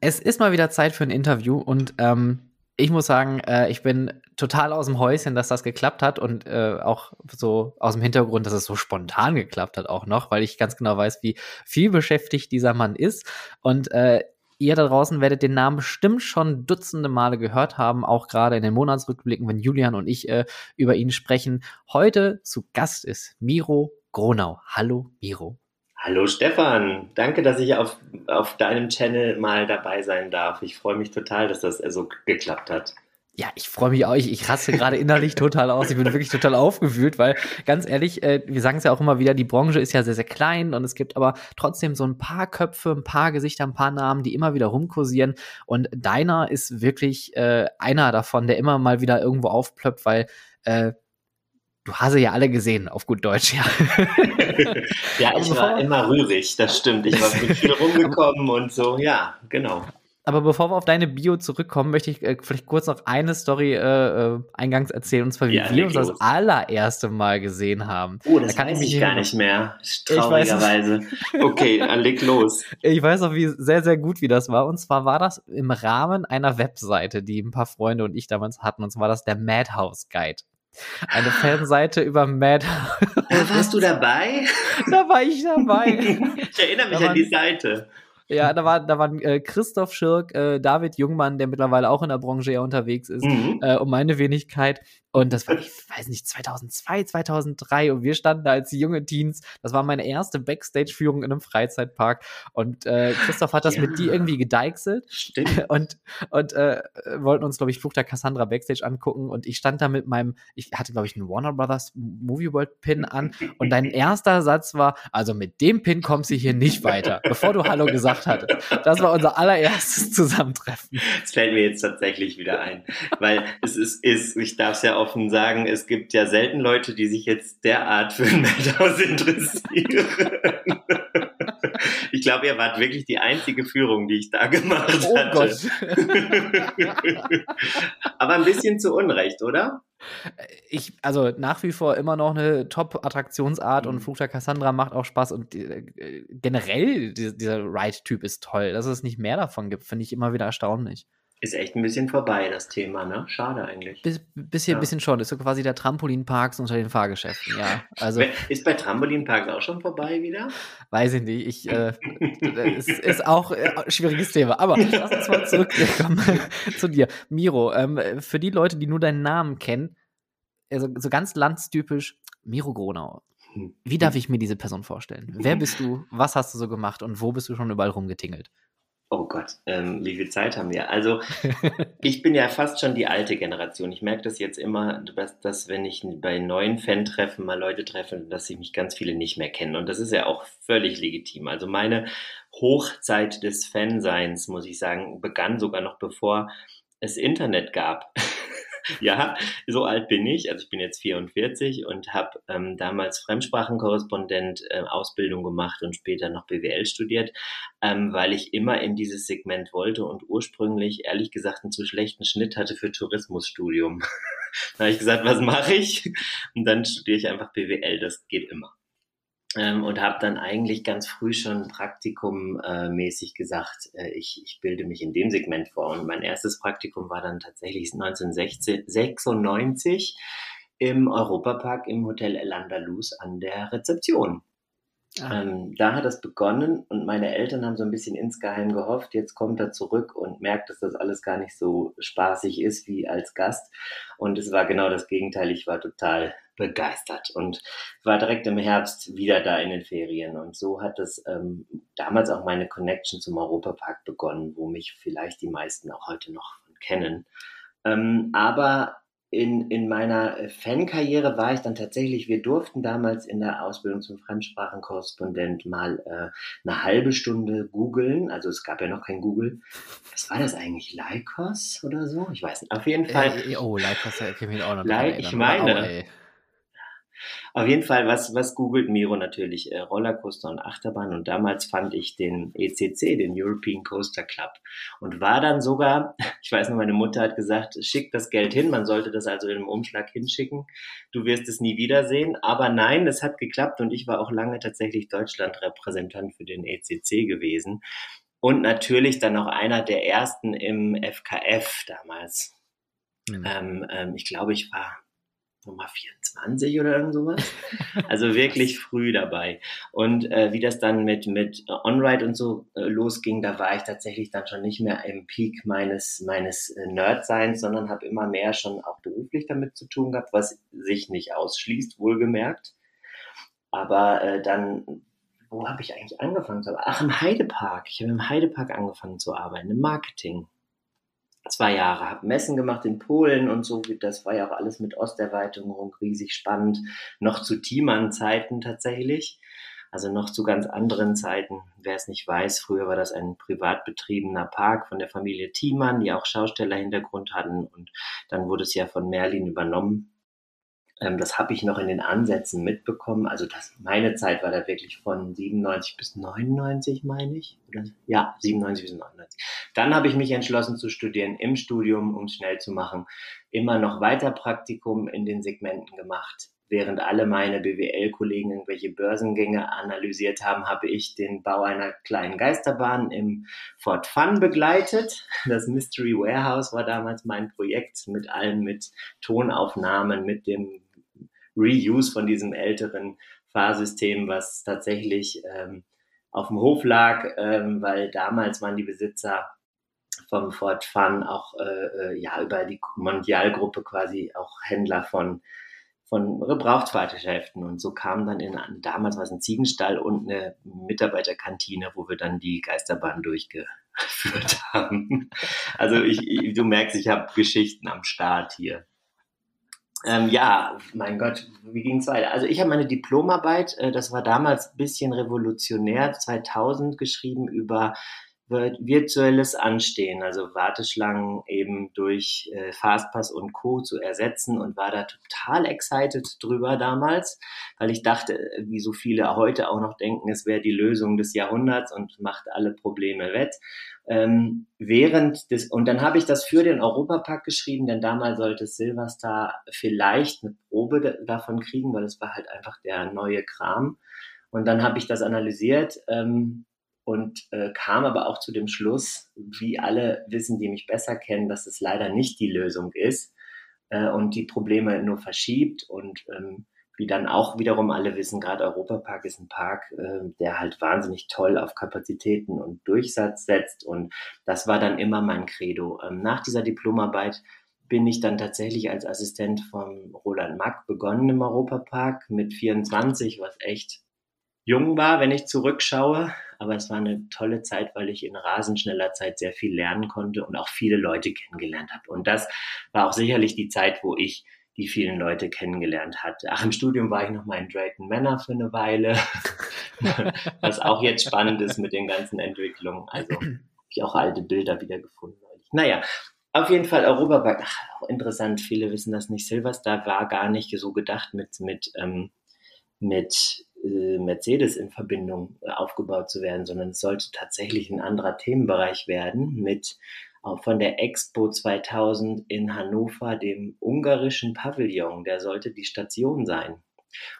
Es ist mal wieder Zeit für ein Interview und ähm, ich muss sagen, äh, ich bin total aus dem Häuschen, dass das geklappt hat und äh, auch so aus dem Hintergrund, dass es so spontan geklappt hat auch noch, weil ich ganz genau weiß, wie viel beschäftigt dieser Mann ist. Und äh, ihr da draußen werdet den Namen bestimmt schon dutzende Male gehört haben, auch gerade in den Monatsrückblicken, wenn Julian und ich äh, über ihn sprechen. Heute zu Gast ist Miro Gronau. Hallo Miro. Hallo Stefan, danke, dass ich auf, auf deinem Channel mal dabei sein darf. Ich freue mich total, dass das so geklappt hat. Ja, ich freue mich auch. Ich, ich raste gerade innerlich total aus. Ich bin wirklich total aufgewühlt, weil ganz ehrlich, äh, wir sagen es ja auch immer wieder, die Branche ist ja sehr, sehr klein und es gibt aber trotzdem so ein paar Köpfe, ein paar Gesichter, ein paar Namen, die immer wieder rumkursieren. Und deiner ist wirklich äh, einer davon, der immer mal wieder irgendwo aufplöppt, weil äh, Du hast sie ja alle gesehen, auf gut Deutsch, ja. ja, ich war immer rührig, das stimmt. Ich war viel rumgekommen und so, ja, genau. Aber bevor wir auf deine Bio zurückkommen, möchte ich äh, vielleicht kurz noch eine Story äh, äh eingangs erzählen, und zwar wie ja, wir uns los. das allererste Mal gesehen haben. Oh, das da kann weiß ich mich gar nicht mehr. Traurigerweise. okay, dann leg los. Ich weiß auch wie sehr, sehr gut, wie das war. Und zwar war das im Rahmen einer Webseite, die ein paar Freunde und ich damals hatten. Und zwar war das der Madhouse Guide. Eine Fanseite über Mad. Warst du dabei? Da war ich dabei. Ich erinnere mich an die Seite. Ja, da war, da waren äh, Christoph Schirk, äh, David Jungmann, der mittlerweile auch in der Branche ja unterwegs ist, mhm. äh, um meine Wenigkeit. Und das war, ich weiß nicht, 2002, 2003 und wir standen da als junge Teens. Das war meine erste Backstage-Führung in einem Freizeitpark und äh, Christoph hat das ja. mit dir irgendwie gedeichselt Stimmt. und, und äh, wollten uns, glaube ich, Fluch der Cassandra Backstage angucken und ich stand da mit meinem, ich hatte, glaube ich, einen Warner Brothers Movie World Pin an und dein erster Satz war, also mit dem Pin kommst du hier nicht weiter, bevor du Hallo gesagt hattest. Das war unser allererstes Zusammentreffen. Das fällt mir jetzt tatsächlich wieder ein, weil es ist, ist ich darf es ja offen sagen, es gibt ja selten Leute, die sich jetzt derart für ein Madhouse interessieren. ich glaube, ihr wart wirklich die einzige Führung, die ich da gemacht oh hatte. Gott. Aber ein bisschen zu Unrecht, oder? Ich, also nach wie vor immer noch eine Top-Attraktionsart mhm. und Flug der Cassandra macht auch Spaß und äh, generell dieser, dieser Ride-Typ ist toll. Dass es nicht mehr davon gibt, finde ich immer wieder erstaunlich. Ist echt ein bisschen vorbei, das Thema, ne? Schade eigentlich. Bis, bisschen, ja. bisschen schon. Ist so quasi der Trampolinparks unter den Fahrgeschäften, ja. Also, ist bei Trampolinparks auch schon vorbei wieder? Weiß ich nicht. Ich, äh, ist, ist auch äh, ein schwieriges Thema. Aber lass uns mal zurückkommen zu dir. Miro, ähm, für die Leute, die nur deinen Namen kennen, also so ganz landstypisch, Miro Gronau. Wie darf ich mir diese Person vorstellen? Wer bist du? Was hast du so gemacht? Und wo bist du schon überall rumgetingelt? Oh Gott, ähm, wie viel Zeit haben wir? Also, ich bin ja fast schon die alte Generation. Ich merke das jetzt immer, dass, dass wenn ich bei neuen Fan-Treffen mal Leute treffe, dass sich mich ganz viele nicht mehr kennen. Und das ist ja auch völlig legitim. Also meine Hochzeit des Fanseins, muss ich sagen, begann sogar noch bevor es Internet gab. ja, so alt bin ich. Also ich bin jetzt 44 und habe ähm, damals Fremdsprachenkorrespondent äh, Ausbildung gemacht und später noch BWL studiert, ähm, weil ich immer in dieses Segment wollte und ursprünglich ehrlich gesagt einen zu schlechten Schnitt hatte für Tourismusstudium. da habe ich gesagt, was mache ich? Und dann studiere ich einfach BWL, das geht immer ähm, und habe dann eigentlich ganz früh schon Praktikum äh, mäßig gesagt, äh, ich, ich bilde mich in dem Segment vor. Und mein erstes Praktikum war dann tatsächlich 1996 im Europapark im Hotel El Andalus an der Rezeption. Ah. Ähm, da hat es begonnen und meine Eltern haben so ein bisschen insgeheim gehofft, jetzt kommt er zurück und merkt, dass das alles gar nicht so spaßig ist wie als Gast. Und es war genau das Gegenteil. Ich war total begeistert und war direkt im Herbst wieder da in den Ferien. Und so hat es ähm, damals auch meine Connection zum Europapark begonnen, wo mich vielleicht die meisten auch heute noch kennen. Ähm, aber in, in meiner Fankarriere war ich dann tatsächlich, wir durften damals in der Ausbildung zum Fremdsprachenkorrespondent mal äh, eine halbe Stunde googeln. Also es gab ja noch kein Google. Was war das eigentlich? Lycos oder so? Ich weiß nicht. Auf jeden Fall. Äh, oh, kann ich mich auch noch Like, Ich meine, auf jeden Fall, was, was googelt Miro natürlich? Äh, Rollercoaster und Achterbahn. Und damals fand ich den ECC, den European Coaster Club. Und war dann sogar, ich weiß noch, meine Mutter hat gesagt, schick das Geld hin. Man sollte das also in einem Umschlag hinschicken. Du wirst es nie wiedersehen. Aber nein, es hat geklappt. Und ich war auch lange tatsächlich Deutschland-Repräsentant für den ECC gewesen. Und natürlich dann noch einer der ersten im FKF damals. Mhm. Ähm, ähm, ich glaube, ich war Nummer 24 oder irgend sowas. Also wirklich früh dabei. Und äh, wie das dann mit, mit On-Ride und so äh, losging, da war ich tatsächlich dann schon nicht mehr im Peak meines, meines äh, Nerdseins, sondern habe immer mehr schon auch beruflich damit zu tun gehabt, was sich nicht ausschließt, wohlgemerkt. Aber äh, dann, wo habe ich eigentlich angefangen zu arbeiten? Ach, im Heidepark. Ich habe im Heidepark angefangen zu arbeiten, im Marketing zwei Jahre, habe Messen gemacht in Polen und so. Das war ja auch alles mit Osterweiterung riesig spannend. Noch zu Thiemann-Zeiten tatsächlich. Also noch zu ganz anderen Zeiten. Wer es nicht weiß, früher war das ein privat betriebener Park von der Familie Thiemann, die auch Schaustellerhintergrund hatten. Und dann wurde es ja von Merlin übernommen. Ähm, das habe ich noch in den Ansätzen mitbekommen. Also das, meine Zeit war da wirklich von 97 bis 99, meine ich. Oder? Ja, 97 bis 99. Dann habe ich mich entschlossen zu studieren im Studium, um schnell zu machen. Immer noch weiter Praktikum in den Segmenten gemacht. Während alle meine BWL-Kollegen irgendwelche Börsengänge analysiert haben, habe ich den Bau einer kleinen Geisterbahn im Fort Fun begleitet. Das Mystery Warehouse war damals mein Projekt mit allen, mit Tonaufnahmen, mit dem Reuse von diesem älteren Fahrsystem, was tatsächlich ähm, auf dem Hof lag, ähm, weil damals waren die Besitzer vom Ford Fun auch äh, äh ja über die Mondialgruppe quasi auch Händler von von Gebrauchtfahrgeschäften und so kam dann in damals war es ein Ziegenstall und eine Mitarbeiterkantine, wo wir dann die Geisterbahn durchgeführt haben. Also ich, ich du merkst, ich habe Geschichten am Start hier. Ähm, ja, mein Gott, wie ging es weiter? Also ich habe meine Diplomarbeit, äh, das war damals bisschen revolutionär, 2000 geschrieben über virtuelles Anstehen, also Warteschlangen eben durch äh, Fastpass und Co. zu ersetzen und war da total excited drüber damals, weil ich dachte, wie so viele heute auch noch denken, es wäre die Lösung des Jahrhunderts und macht alle Probleme wett. Ähm, während des, und dann habe ich das für den Europapark geschrieben, denn damals sollte Silverstar vielleicht eine Probe davon kriegen, weil es war halt einfach der neue Kram. Und dann habe ich das analysiert ähm, und äh, kam aber auch zu dem Schluss, wie alle wissen, die mich besser kennen, dass es leider nicht die Lösung ist äh, und die Probleme nur verschiebt und ähm, wie dann auch wiederum alle wissen, gerade Europapark ist ein Park, äh, der halt wahnsinnig toll auf Kapazitäten und Durchsatz setzt. Und das war dann immer mein Credo. Ähm, nach dieser Diplomarbeit bin ich dann tatsächlich als Assistent von Roland Mack begonnen im Europapark mit 24, was echt jung war, wenn ich zurückschaue. Aber es war eine tolle Zeit, weil ich in rasend schneller Zeit sehr viel lernen konnte und auch viele Leute kennengelernt habe. Und das war auch sicherlich die Zeit, wo ich die vielen Leute kennengelernt hat. Ach, im Studium war ich noch mal in Drayton Manor für eine Weile, was auch jetzt spannend ist mit den ganzen Entwicklungen. Also habe ich auch alte Bilder wieder gefunden. Naja, auf jeden Fall Europapark. Ach, auch interessant, viele wissen das nicht. Silverstar war gar nicht so gedacht mit, mit, ähm, mit äh, Mercedes in Verbindung aufgebaut zu werden, sondern es sollte tatsächlich ein anderer Themenbereich werden mit von der Expo 2000 in Hannover, dem ungarischen Pavillon. Der sollte die Station sein.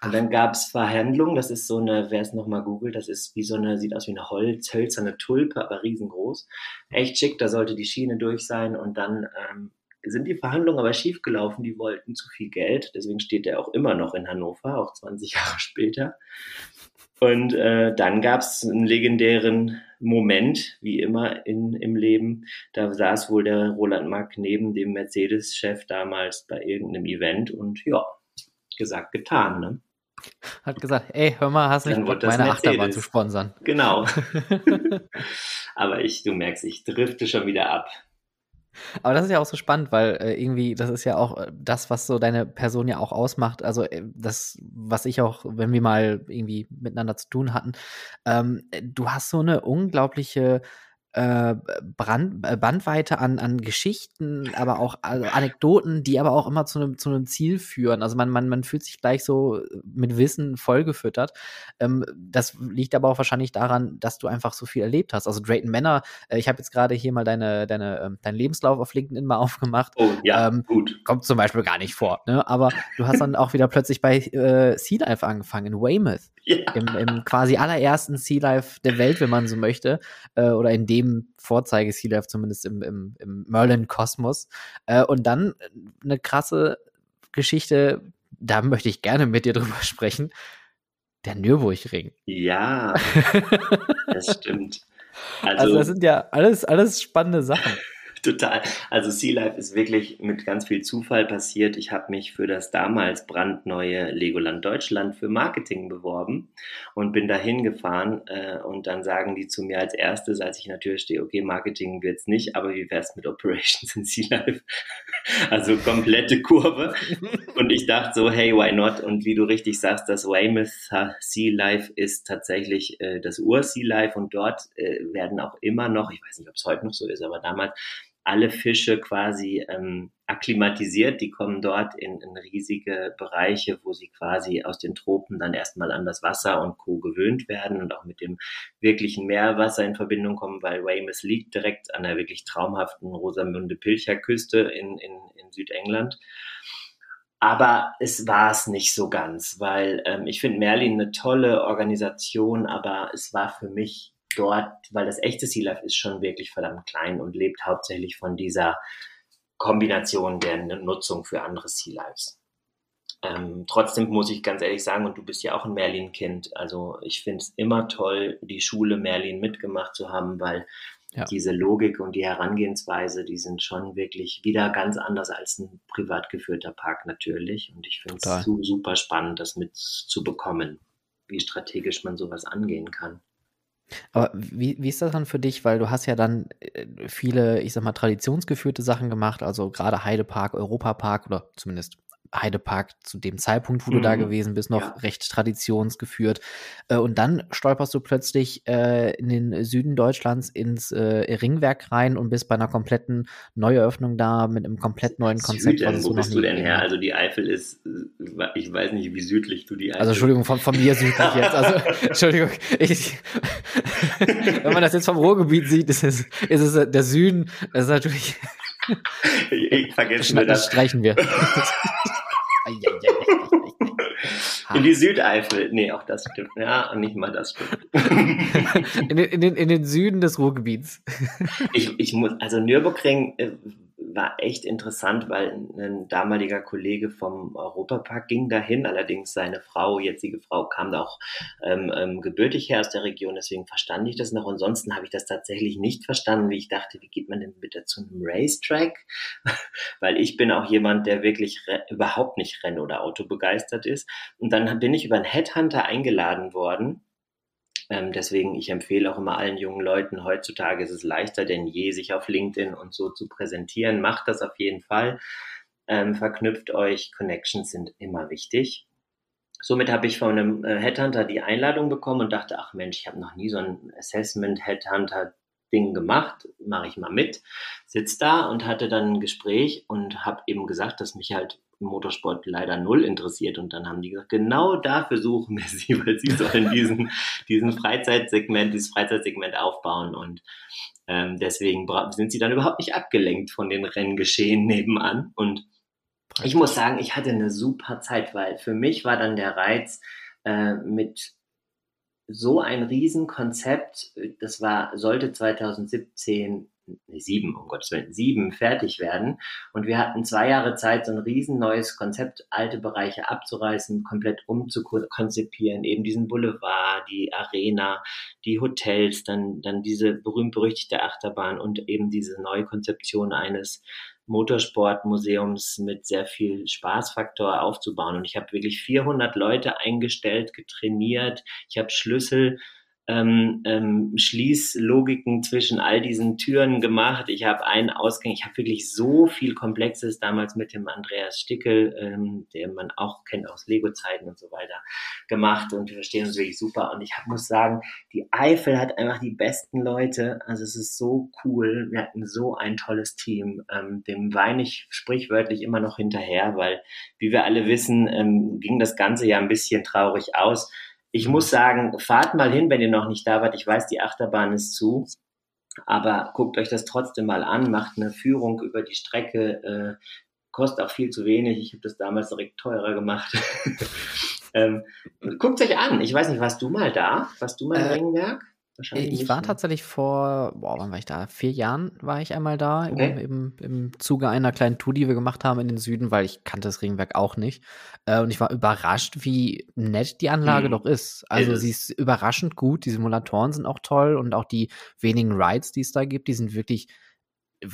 Und dann gab es Verhandlungen, das ist so eine, wer es nochmal googelt, das ist wie so eine, sieht aus wie eine Holz, hölzerne Tulpe, aber riesengroß. Echt schick, da sollte die Schiene durch sein und dann ähm, sind die Verhandlungen aber schiefgelaufen, die wollten zu viel Geld, deswegen steht der auch immer noch in Hannover, auch 20 Jahre später. Und äh, dann gab es einen legendären Moment, wie immer in, im Leben. Da saß wohl der Roland Mack neben dem Mercedes-Chef damals bei irgendeinem Event und ja, gesagt, getan. Ne? Hat gesagt, ey, hör mal, hast nicht Bock, meine Mercedes. Achterbahn zu sponsern. Genau. Aber ich, du merkst, ich drifte schon wieder ab. Aber das ist ja auch so spannend, weil äh, irgendwie, das ist ja auch äh, das, was so deine Person ja auch ausmacht. Also äh, das, was ich auch, wenn wir mal irgendwie miteinander zu tun hatten, ähm, du hast so eine unglaubliche äh, Brand, äh, Bandweite an, an Geschichten, aber auch also Anekdoten, die aber auch immer zu einem, zu einem Ziel führen. Also man, man, man fühlt sich gleich so mit Wissen vollgefüttert. Ähm, das liegt aber auch wahrscheinlich daran, dass du einfach so viel erlebt hast. Also Drayton Manor, äh, ich habe jetzt gerade hier mal deine, deine, äh, deinen Lebenslauf auf LinkedIn mal aufgemacht. Oh, ja, ähm, gut. Kommt zum Beispiel gar nicht vor, ne? Aber du hast dann auch wieder plötzlich bei äh, Sea Life angefangen, in Weymouth. Ja. Im, Im quasi allerersten Sea Life der Welt, wenn man so möchte. Äh, oder in dem Vorzeige Sea Life, zumindest im, im, im Merlin-Kosmos. Äh, und dann eine krasse Geschichte, da möchte ich gerne mit dir drüber sprechen. Der Nürburgring. Ja, das stimmt. Also, also das sind ja alles, alles spannende Sachen. Total. Also Sea Life ist wirklich mit ganz viel Zufall passiert. Ich habe mich für das damals brandneue Legoland Deutschland für Marketing beworben und bin dahin gefahren äh, und dann sagen die zu mir als erstes, als ich Tür stehe, okay, Marketing wird's nicht, aber wie wär's mit Operations in Sea Life? also komplette Kurve. Und ich dachte so, hey, why not? Und wie du richtig sagst, das Weymouth Sea Life ist tatsächlich äh, das Ur-Sea Life und dort äh, werden auch immer noch, ich weiß nicht, ob es heute noch so ist, aber damals alle Fische quasi ähm, akklimatisiert. Die kommen dort in, in riesige Bereiche, wo sie quasi aus den Tropen dann erstmal an das Wasser und Co. gewöhnt werden und auch mit dem wirklichen Meerwasser in Verbindung kommen, weil Weymouth liegt direkt an der wirklich traumhaften Rosamunde-Pilcher-Küste in, in, in Südengland. Aber es war es nicht so ganz, weil ähm, ich finde Merlin eine tolle Organisation, aber es war für mich dort, weil das echte Sea Life ist schon wirklich verdammt klein und lebt hauptsächlich von dieser Kombination der Nutzung für andere Sea Lives. Ähm, trotzdem muss ich ganz ehrlich sagen, und du bist ja auch ein Merlin-Kind, also ich finde es immer toll, die Schule Merlin mitgemacht zu haben, weil ja. diese Logik und die Herangehensweise, die sind schon wirklich wieder ganz anders als ein privat geführter Park natürlich. Und ich finde es super spannend, das mitzubekommen, wie strategisch man sowas angehen kann. Aber wie, wie ist das dann für dich? Weil du hast ja dann äh, viele, ich sag mal, traditionsgeführte Sachen gemacht, also gerade Heidepark, Europapark oder zumindest Heidepark zu dem Zeitpunkt, wo mhm. du da mhm. gewesen bist, noch ja. recht traditionsgeführt. Äh, und dann stolperst du plötzlich äh, in den Süden Deutschlands ins äh, Ringwerk rein und bist bei einer kompletten Neueröffnung da mit einem komplett neuen Konzept. Süden, wo bist du denn her? Also die Eifel ist, ich weiß nicht, wie südlich du die Eifel Also Entschuldigung, von, von mir südlich jetzt. Also Entschuldigung, ich, wenn man das jetzt vom Ruhrgebiet sieht, ist es, ist es der Süden, das ist natürlich ich vergesse das. Das streichen wir. in die Südeifel. Nee, auch das stimmt. Ja, nicht mal das stimmt. in, den, in, den, in den Süden des Ruhrgebiets. ich, ich muss, also Nürburgring äh, war echt interessant, weil ein damaliger Kollege vom Europapark ging dahin, allerdings seine Frau, jetzige Frau, kam da auch ähm, ähm, gebürtig her aus der Region, deswegen verstand ich das noch. Ansonsten habe ich das tatsächlich nicht verstanden, wie ich dachte, wie geht man denn bitte zu einem Racetrack? weil ich bin auch jemand, der wirklich überhaupt nicht Renn- oder Auto begeistert ist. Und dann bin ich über einen Headhunter eingeladen worden ähm, deswegen, ich empfehle auch immer allen jungen Leuten, heutzutage ist es leichter denn je, sich auf LinkedIn und so zu präsentieren. Macht das auf jeden Fall. Ähm, verknüpft euch. Connections sind immer wichtig. Somit habe ich von einem äh, Headhunter die Einladung bekommen und dachte, ach Mensch, ich habe noch nie so ein Assessment Headhunter Ding gemacht, mache ich mal mit, sitz da und hatte dann ein Gespräch und habe eben gesagt, dass mich halt Motorsport leider null interessiert. Und dann haben die gesagt, genau dafür suchen wir sie, weil sie sollen diesen, diesen Freizeitsegment, dieses Freizeitsegment aufbauen. Und ähm, deswegen sind sie dann überhaupt nicht abgelenkt von den Renngeschehen nebenan. Und ich muss sagen, ich hatte eine super Zeit, weil für mich war dann der Reiz, äh, mit so ein Riesenkonzept, das war, sollte 2017 sieben, um Gottes Willen, sieben fertig werden. Und wir hatten zwei Jahre Zeit, so ein riesen neues Konzept, alte Bereiche abzureißen, komplett umzukonzipieren, eben diesen Boulevard, die Arena, die Hotels, dann, dann diese berühmt-berüchtigte Achterbahn und eben diese neue Konzeption eines Motorsportmuseums mit sehr viel Spaßfaktor aufzubauen. Und ich habe wirklich 400 Leute eingestellt, getrainiert. Ich habe Schlüssel ähm, ähm, Schließlogiken zwischen all diesen Türen gemacht. Ich habe einen Ausgang, ich habe wirklich so viel Komplexes damals mit dem Andreas Stickel, ähm, der man auch kennt aus Lego-Zeiten und so weiter, gemacht und wir verstehen uns wirklich super. Und ich hab, muss sagen, die Eifel hat einfach die besten Leute. Also es ist so cool. Wir hatten so ein tolles Team. Ähm, dem weine ich sprichwörtlich immer noch hinterher, weil, wie wir alle wissen, ähm, ging das Ganze ja ein bisschen traurig aus. Ich muss sagen, fahrt mal hin, wenn ihr noch nicht da wart. Ich weiß, die Achterbahn ist zu. Aber guckt euch das trotzdem mal an, macht eine Führung über die Strecke, äh, kostet auch viel zu wenig. Ich habe das damals direkt teurer gemacht. ähm, guckt euch an. Ich weiß nicht, warst du mal da? Warst du mal im äh, Ringwerk? Wahrscheinlich ich war tatsächlich vor, boah, wann war ich da? Vier Jahren war ich einmal da, okay. im, im, im Zuge einer kleinen Tour, die wir gemacht haben in den Süden, weil ich kannte das Ringwerk auch nicht. Äh, und ich war überrascht, wie nett die Anlage hm. doch ist. Also ist. sie ist überraschend gut, die Simulatoren sind auch toll und auch die wenigen Rides, die es da gibt, die sind wirklich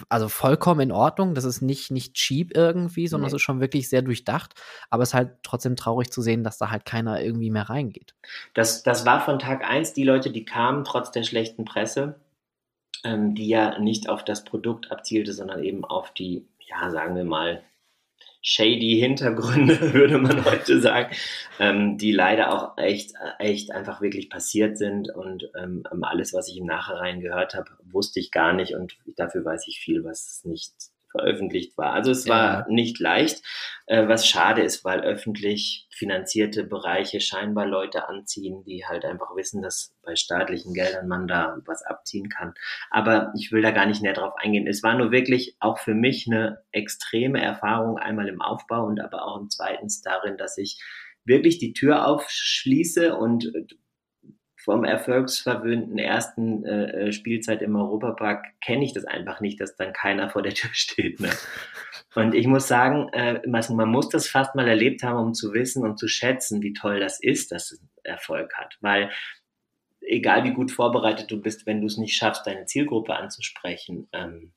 also vollkommen in Ordnung. Das ist nicht, nicht cheap irgendwie, sondern es nee. ist schon wirklich sehr durchdacht. Aber es ist halt trotzdem traurig zu sehen, dass da halt keiner irgendwie mehr reingeht. Das, das war von Tag eins die Leute, die kamen, trotz der schlechten Presse, ähm, die ja nicht auf das Produkt abzielte, sondern eben auf die, ja, sagen wir mal, shady Hintergründe, würde man heute sagen, ähm, die leider auch echt, echt einfach wirklich passiert sind. Und ähm, alles, was ich im Nachhinein gehört habe, wusste ich gar nicht. Und dafür weiß ich viel, was nicht veröffentlicht war. Also es war ja. nicht leicht, äh, was schade ist, weil öffentlich finanzierte Bereiche scheinbar Leute anziehen, die halt einfach wissen, dass bei staatlichen Geldern man da was abziehen kann. Aber ich will da gar nicht näher drauf eingehen. Es war nur wirklich auch für mich eine extreme Erfahrung, einmal im Aufbau und aber auch im zweitens darin, dass ich wirklich die Tür aufschließe und vom erfolgsverwöhnten ersten äh, äh, Spielzeit im Europapark kenne ich das einfach nicht, dass dann keiner vor der Tür steht. Ne? Und ich muss sagen, äh, man muss das fast mal erlebt haben, um zu wissen und zu schätzen, wie toll das ist, dass es Erfolg hat. Weil egal wie gut vorbereitet du bist, wenn du es nicht schaffst, deine Zielgruppe anzusprechen, ähm,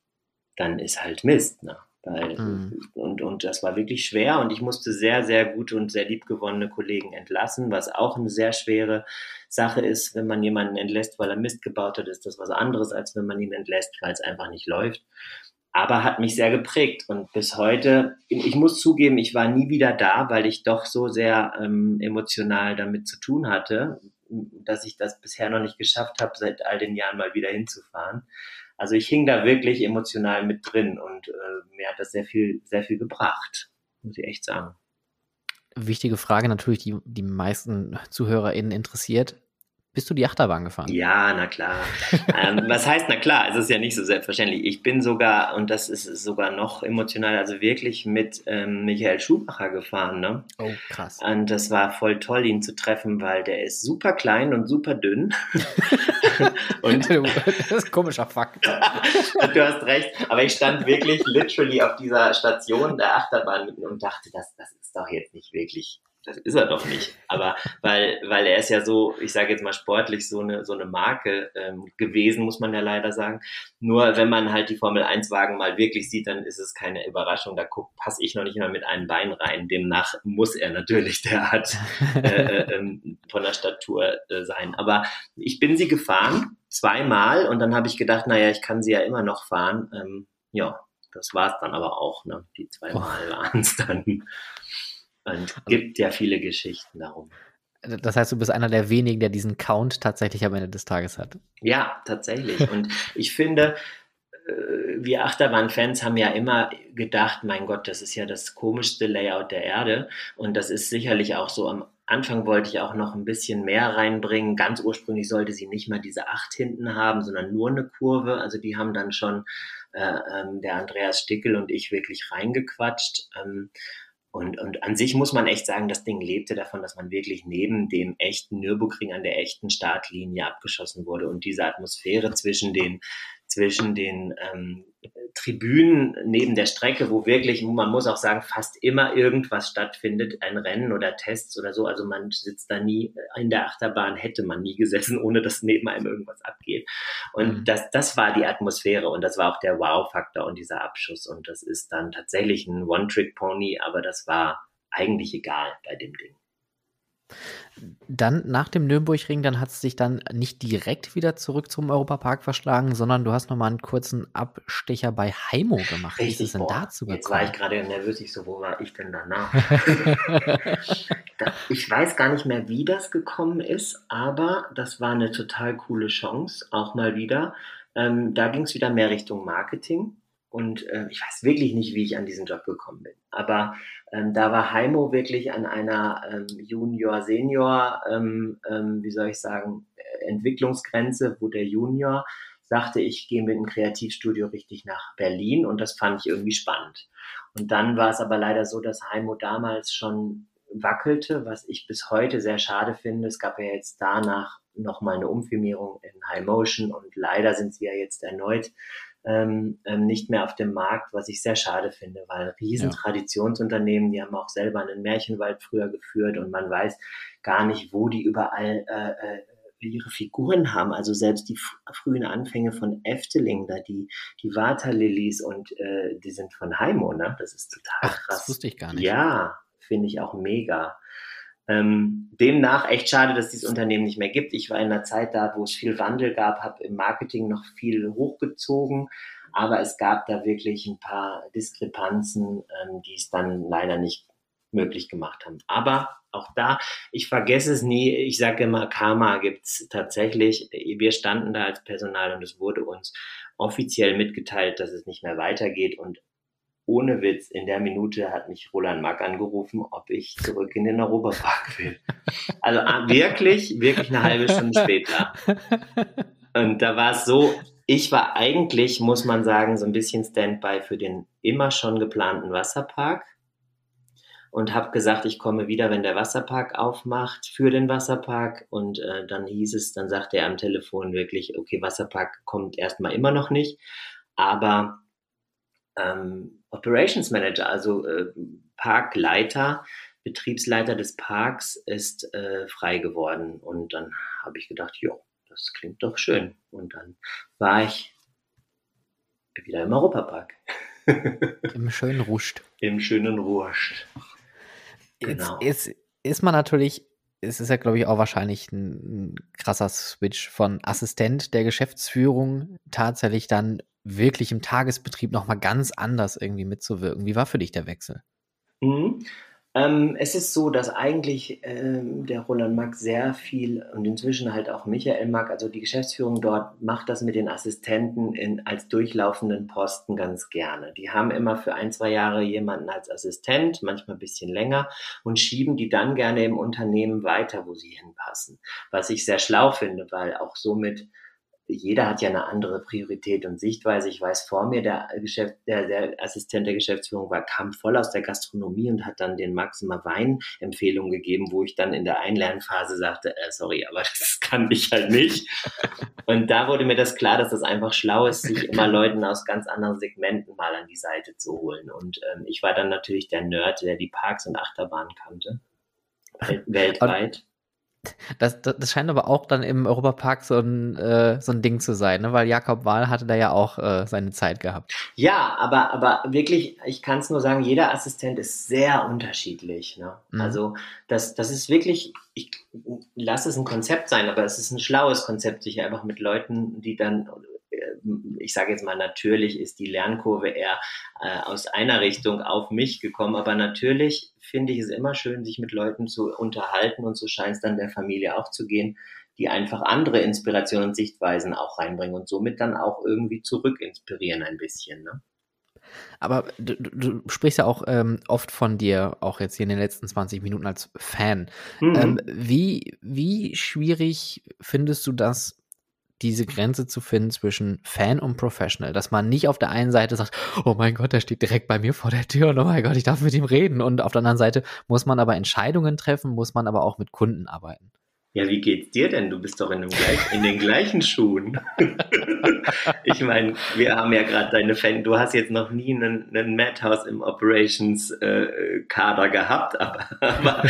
dann ist halt Mist. Ne? Weil, mhm. und, und das war wirklich schwer und ich musste sehr, sehr gute und sehr liebgewonnene Kollegen entlassen, was auch eine sehr schwere Sache ist, wenn man jemanden entlässt, weil er Mist gebaut hat, ist das was anderes, als wenn man ihn entlässt, weil es einfach nicht läuft. Aber hat mich sehr geprägt und bis heute, ich muss zugeben, ich war nie wieder da, weil ich doch so sehr ähm, emotional damit zu tun hatte, dass ich das bisher noch nicht geschafft habe, seit all den Jahren mal wieder hinzufahren. Also ich hing da wirklich emotional mit drin und äh, mir hat das sehr viel, sehr viel gebracht, muss ich echt sagen. Wichtige Frage natürlich, die die meisten ZuhörerInnen interessiert. Bist du die Achterbahn gefahren? Ja, na klar. ähm, was heißt na klar? Es ist ja nicht so selbstverständlich. Ich bin sogar, und das ist sogar noch emotional, also wirklich mit ähm, Michael Schumacher gefahren. Ne? Oh, krass. Und das war voll toll, ihn zu treffen, weil der ist super klein und super dünn. und das ist ein komischer Fakt. du hast recht. Aber ich stand wirklich literally auf dieser Station der Achterbahn und dachte, das, das ist doch jetzt nicht wirklich das ist er doch nicht. Aber weil, weil er ist ja so, ich sage jetzt mal sportlich, so eine, so eine Marke ähm, gewesen, muss man ja leider sagen. Nur wenn man halt die Formel 1-Wagen mal wirklich sieht, dann ist es keine Überraschung. Da passe ich noch nicht mal mit einem Bein rein. Demnach muss er natürlich der Art äh, äh, ähm, von der Statur äh, sein. Aber ich bin sie gefahren, zweimal, und dann habe ich gedacht, naja, ich kann sie ja immer noch fahren. Ähm, ja, das war es dann aber auch. Ne? Die zweimal oh. waren es dann. Und also gibt ja viele Geschichten darum. Das heißt, du bist einer der wenigen, der diesen Count tatsächlich am Ende des Tages hat. Ja, tatsächlich. Und ich finde, äh, wir Achterbahn-Fans haben ja immer gedacht, mein Gott, das ist ja das komischste Layout der Erde. Und das ist sicherlich auch so. Am Anfang wollte ich auch noch ein bisschen mehr reinbringen. Ganz ursprünglich sollte sie nicht mal diese acht hinten haben, sondern nur eine Kurve. Also die haben dann schon äh, ähm, der Andreas Stickel und ich wirklich reingequatscht. Ähm, und, und an sich muss man echt sagen, das Ding lebte davon, dass man wirklich neben dem echten Nürburgring an der echten Startlinie abgeschossen wurde. Und diese Atmosphäre zwischen den zwischen den ähm, Tribünen neben der Strecke, wo wirklich, man muss auch sagen, fast immer irgendwas stattfindet, ein Rennen oder Tests oder so. Also man sitzt da nie in der Achterbahn, hätte man nie gesessen, ohne dass neben einem irgendwas abgeht. Und mhm. das, das war die Atmosphäre und das war auch der Wow-Faktor und dieser Abschuss. Und das ist dann tatsächlich ein One-Trick-Pony, aber das war eigentlich egal bei dem Ding. Dann nach dem Nürnbergring, dann hat es sich dann nicht direkt wieder zurück zum Europapark verschlagen, sondern du hast nochmal einen kurzen Abstecher bei Heimo gemacht. Richtig, Wie ist es denn boah, dazu gekommen? Jetzt war ich gerade nervös, ich so, wo war ich denn danach? ich weiß gar nicht mehr, wie das gekommen ist, aber das war eine total coole Chance, auch mal wieder. Ähm, da ging es wieder mehr Richtung Marketing. Und äh, ich weiß wirklich nicht, wie ich an diesen Job gekommen bin. Aber ähm, da war Heimo wirklich an einer ähm, Junior-Senior, ähm, ähm, wie soll ich sagen, Entwicklungsgrenze, wo der Junior sagte, ich gehe mit dem Kreativstudio richtig nach Berlin und das fand ich irgendwie spannend. Und dann war es aber leider so, dass Heimo damals schon wackelte, was ich bis heute sehr schade finde. Es gab ja jetzt danach nochmal eine Umfirmierung in High Motion und leider sind sie ja jetzt erneut ähm, ähm, nicht mehr auf dem Markt, was ich sehr schade finde, weil riesen Traditionsunternehmen, die haben auch selber einen Märchenwald früher geführt und man weiß gar nicht, wo die überall äh, äh, ihre Figuren haben. Also selbst die frühen Anfänge von Efteling, da die, die Waterlilies und äh, die sind von Heimo, ne? Das ist total Ach, krass. Das wusste ich gar nicht. Ja, finde ich auch mega. Ähm, demnach echt schade, dass dieses Unternehmen nicht mehr gibt. Ich war in einer Zeit da, wo es viel Wandel gab, habe im Marketing noch viel hochgezogen, aber es gab da wirklich ein paar Diskrepanzen, ähm, die es dann leider nicht möglich gemacht haben. Aber auch da, ich vergesse es nie, ich sage immer, Karma gibt's tatsächlich. Wir standen da als Personal und es wurde uns offiziell mitgeteilt, dass es nicht mehr weitergeht und ohne Witz, in der Minute hat mich Roland Mack angerufen, ob ich zurück in den Europapark will. Also ah, wirklich, wirklich eine halbe Stunde später. Und da war es so, ich war eigentlich, muss man sagen, so ein bisschen Standby für den immer schon geplanten Wasserpark und habe gesagt, ich komme wieder, wenn der Wasserpark aufmacht, für den Wasserpark. Und äh, dann hieß es, dann sagte er am Telefon wirklich, okay, Wasserpark kommt erstmal immer noch nicht, aber ähm, Operations Manager, also äh, Parkleiter, Betriebsleiter des Parks ist äh, frei geworden. Und dann habe ich gedacht, ja, das klingt doch schön. Und dann war ich wieder im Europapark. Im schönen Ruscht. Im schönen Ruscht. Genau. Jetzt ist, ist man natürlich, es ist ja, glaube ich, auch wahrscheinlich ein, ein krasser Switch von Assistent der Geschäftsführung tatsächlich dann wirklich im Tagesbetrieb nochmal ganz anders irgendwie mitzuwirken. Wie war für dich der Wechsel? Mhm. Ähm, es ist so, dass eigentlich ähm, der Roland Mack sehr viel und inzwischen halt auch Michael Mack, also die Geschäftsführung dort, macht das mit den Assistenten in, als durchlaufenden Posten ganz gerne. Die haben immer für ein, zwei Jahre jemanden als Assistent, manchmal ein bisschen länger und schieben die dann gerne im Unternehmen weiter, wo sie hinpassen. Was ich sehr schlau finde, weil auch somit jeder hat ja eine andere Priorität und Sichtweise. Ich weiß, vor mir der, Geschäft, der, der Assistent der Geschäftsführung war, kam voll aus der Gastronomie und hat dann den Max immer Weinempfehlungen gegeben, wo ich dann in der Einlernphase sagte, äh, sorry, aber das kann ich halt nicht. Und da wurde mir das klar, dass das einfach schlau ist, sich immer Leuten aus ganz anderen Segmenten mal an die Seite zu holen. Und ähm, ich war dann natürlich der Nerd, der die Parks und Achterbahnen kannte. Weltweit. Das, das, das, scheint aber auch dann im Europapark so ein, äh, so ein Ding zu sein, ne? weil Jakob Wahl hatte da ja auch äh, seine Zeit gehabt. Ja, aber, aber wirklich, ich kann es nur sagen, jeder Assistent ist sehr unterschiedlich. Ne? Mhm. Also das, das ist wirklich, ich lasse es ein Konzept sein, aber es ist ein schlaues Konzept, sich einfach mit Leuten, die dann ich sage jetzt mal, natürlich ist die Lernkurve eher äh, aus einer Richtung auf mich gekommen, aber natürlich finde ich es immer schön, sich mit Leuten zu unterhalten und so scheint es dann der Familie auch zu gehen, die einfach andere Inspirationen und Sichtweisen auch reinbringen und somit dann auch irgendwie zurück inspirieren ein bisschen. Ne? Aber du, du, sprichst ja auch ähm, oft von dir, auch jetzt hier in den letzten 20 Minuten als Fan. Mhm. Ähm, wie, wie schwierig findest du das, diese Grenze zu finden zwischen Fan und Professional, dass man nicht auf der einen Seite sagt, oh mein Gott, der steht direkt bei mir vor der Tür und oh mein Gott, ich darf mit ihm reden und auf der anderen Seite muss man aber Entscheidungen treffen, muss man aber auch mit Kunden arbeiten. Ja, wie geht's dir denn? Du bist doch in, gleich, in den gleichen Schuhen. ich meine, wir haben ja gerade deine Fan, du hast jetzt noch nie einen, einen Madhouse im Operations-Kader äh, gehabt, aber, aber,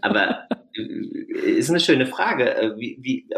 aber äh, ist eine schöne Frage. Äh, wie, wie,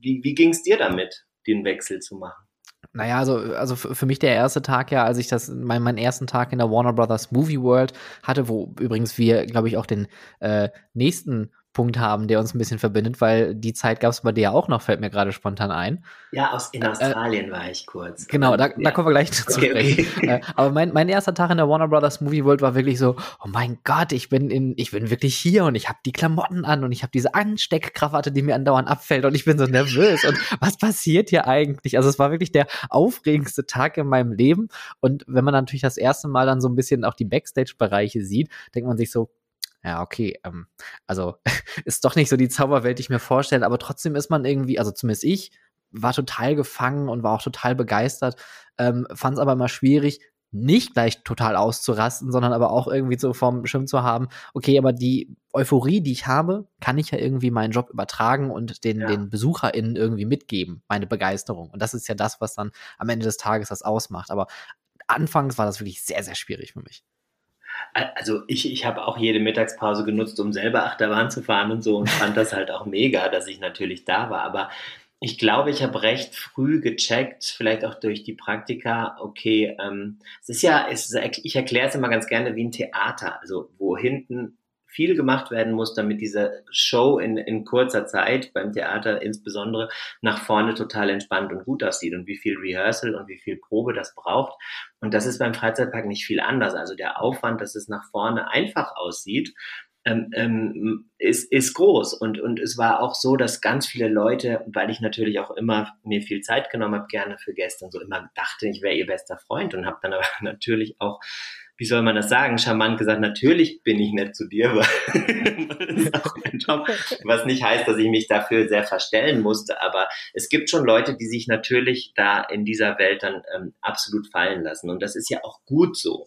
wie, wie ging es dir damit, den Wechsel zu machen? Naja, also, also für mich der erste Tag ja, als ich das, mein, meinen ersten Tag in der Warner Brothers Movie World hatte, wo übrigens wir, glaube ich, auch den äh, nächsten Punkt haben, der uns ein bisschen verbindet, weil die Zeit gab es bei dir ja auch noch, fällt mir gerade spontan ein. Ja, aus, in äh, Australien äh, war ich kurz. Genau, da, ja. da kommen wir gleich zu okay, sprechen. Okay. Äh, aber mein, mein erster Tag in der Warner Brothers Movie World war wirklich so, oh mein Gott, ich bin in, ich bin wirklich hier und ich habe die Klamotten an und ich habe diese Ansteckkrawatte, die mir andauernd abfällt und ich bin so nervös und was passiert hier eigentlich? Also es war wirklich der aufregendste Tag in meinem Leben und wenn man natürlich das erste Mal dann so ein bisschen auch die Backstage-Bereiche sieht, denkt man sich so, ja, okay, ähm, also ist doch nicht so die Zauberwelt, die ich mir vorstelle, aber trotzdem ist man irgendwie, also zumindest ich, war total gefangen und war auch total begeistert, ähm, fand es aber immer schwierig, nicht gleich total auszurasten, sondern aber auch irgendwie so vom Schirm zu haben, okay, aber die Euphorie, die ich habe, kann ich ja irgendwie meinen Job übertragen und den, ja. den BesucherInnen irgendwie mitgeben, meine Begeisterung. Und das ist ja das, was dann am Ende des Tages das ausmacht. Aber anfangs war das wirklich sehr, sehr schwierig für mich. Also ich, ich habe auch jede Mittagspause genutzt, um selber Achterbahn zu fahren und so und fand das halt auch mega, dass ich natürlich da war. Aber ich glaube, ich habe recht früh gecheckt, vielleicht auch durch die Praktika, okay, ähm, es ist ja, es ist, ich erkläre es immer ganz gerne wie ein Theater, also wo hinten viel gemacht werden muss, damit diese Show in, in kurzer Zeit, beim Theater insbesondere, nach vorne total entspannt und gut aussieht und wie viel Rehearsal und wie viel Probe das braucht. Und das ist beim Freizeitpark nicht viel anders. Also der Aufwand, dass es nach vorne einfach aussieht, ähm, ähm, ist, ist groß. Und, und es war auch so, dass ganz viele Leute, weil ich natürlich auch immer mir viel Zeit genommen habe, gerne für Gäste und so immer dachte, ich wäre ihr bester Freund und habe dann aber natürlich auch wie soll man das sagen, charmant gesagt, natürlich bin ich nett zu dir, weil auch mein Job, was nicht heißt, dass ich mich dafür sehr verstellen musste, aber es gibt schon Leute, die sich natürlich da in dieser Welt dann ähm, absolut fallen lassen und das ist ja auch gut so.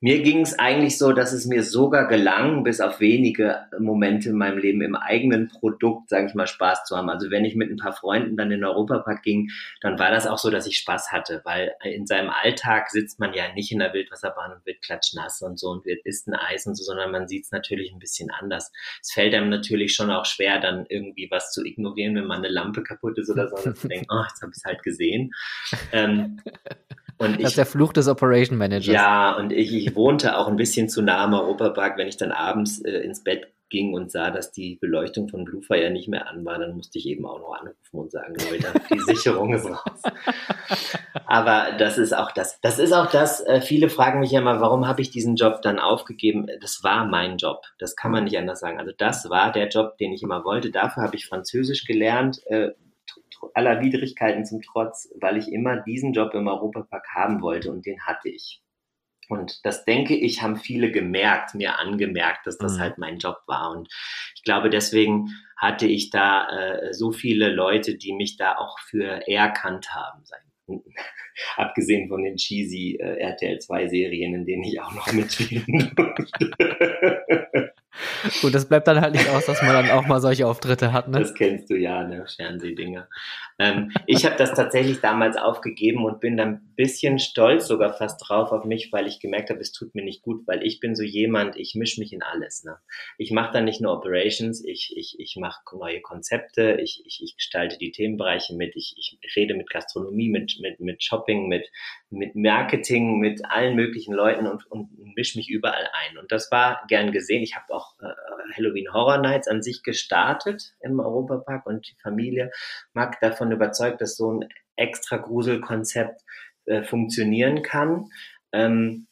Mir ging es eigentlich so, dass es mir sogar gelang, bis auf wenige Momente in meinem Leben im eigenen Produkt, sage ich mal, Spaß zu haben. Also wenn ich mit ein paar Freunden dann in den Europapark ging, dann war das auch so, dass ich Spaß hatte, weil in seinem Alltag sitzt man ja nicht in der Wildwasserbahn und wird klatschnass und so und wird isst ein Eis und so, sondern man sieht es natürlich ein bisschen anders. Es fällt einem natürlich schon auch schwer, dann irgendwie was zu ignorieren, wenn mal eine Lampe kaputt ist oder so, und zu denken, oh, jetzt habe ich es halt gesehen. Ähm, und das ich, ist der Fluch des Operation Managers. Ja, und ich, ich wohnte auch ein bisschen zu nah am Europapark. Wenn ich dann abends äh, ins Bett ging und sah, dass die Beleuchtung von Bluefire nicht mehr an war, dann musste ich eben auch noch anrufen und sagen, Leute, die Sicherung ist raus. Aber das ist auch das. Das ist auch das. Äh, viele fragen mich ja mal, warum habe ich diesen Job dann aufgegeben? Das war mein Job. Das kann man nicht anders sagen. Also das war der Job, den ich immer wollte. Dafür habe ich Französisch gelernt. Aller Widrigkeiten zum Trotz, weil ich immer diesen Job im Europapark haben wollte und den hatte ich. Und das denke ich, haben viele gemerkt, mir angemerkt, dass das mhm. halt mein Job war. Und ich glaube, deswegen hatte ich da äh, so viele Leute, die mich da auch für erkannt haben. Abgesehen von den cheesy äh, RTL 2 Serien, in denen ich auch noch mitspielen durfte. Gut, das bleibt dann halt nicht aus, dass man dann auch mal solche Auftritte hat, ne? Das kennst du ja, ne? Fernsehdinger. Ähm, ich habe das tatsächlich damals aufgegeben und bin dann ein bisschen stolz sogar fast drauf auf mich, weil ich gemerkt habe, es tut mir nicht gut, weil ich bin so jemand, ich mische mich in alles. Ne? Ich mache dann nicht nur Operations, ich, ich, ich mache neue Konzepte, ich, ich, ich gestalte die Themenbereiche mit, ich, ich rede mit Gastronomie, mit, mit, mit Shopping, mit, mit Marketing, mit allen möglichen Leuten und, und mische mich überall ein. Und das war gern gesehen. Ich habe auch äh, Halloween Horror Nights an sich gestartet im Europapark und die Familie mag davon überzeugt, dass so ein extra Gruselkonzept äh, funktionieren kann. Ähm,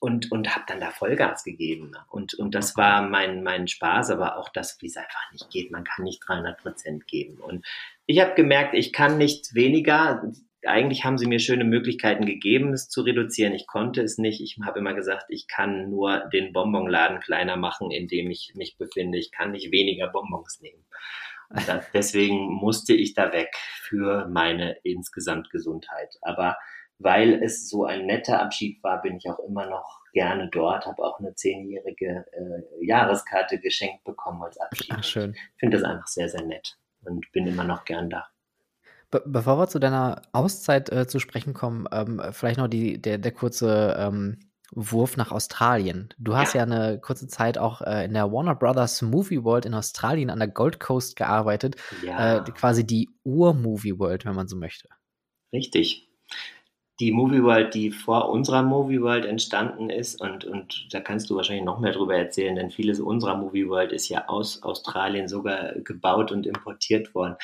und, und habe dann da Vollgas gegeben. Und, und das war mein, mein Spaß, aber auch das, wie es einfach nicht geht. Man kann nicht 300 Prozent geben. Und ich habe gemerkt, ich kann nicht weniger eigentlich haben sie mir schöne Möglichkeiten gegeben, es zu reduzieren. Ich konnte es nicht. Ich habe immer gesagt, ich kann nur den Bonbonladen kleiner machen, in dem ich mich befinde. Ich kann nicht weniger Bonbons nehmen. Das, deswegen musste ich da weg für meine insgesamt Gesundheit. Aber weil es so ein netter Abschied war, bin ich auch immer noch gerne dort, habe auch eine zehnjährige äh, Jahreskarte geschenkt bekommen als Abschied. Ach, schön. Ich finde das einfach sehr, sehr nett und bin immer noch gern da. Be bevor wir zu deiner Auszeit äh, zu sprechen kommen, ähm, vielleicht noch die, der, der kurze ähm, Wurf nach Australien. Du hast ja, ja eine kurze Zeit auch äh, in der Warner Brothers Movie World in Australien an der Gold Coast gearbeitet. Ja. Äh, quasi die Ur-Movie World, wenn man so möchte. Richtig. die Movie World, die vor unserer Movie World entstanden ist, und, und da kannst du wahrscheinlich noch mehr drüber erzählen, denn vieles unserer Movie World ist ja aus Australien sogar gebaut und importiert worden.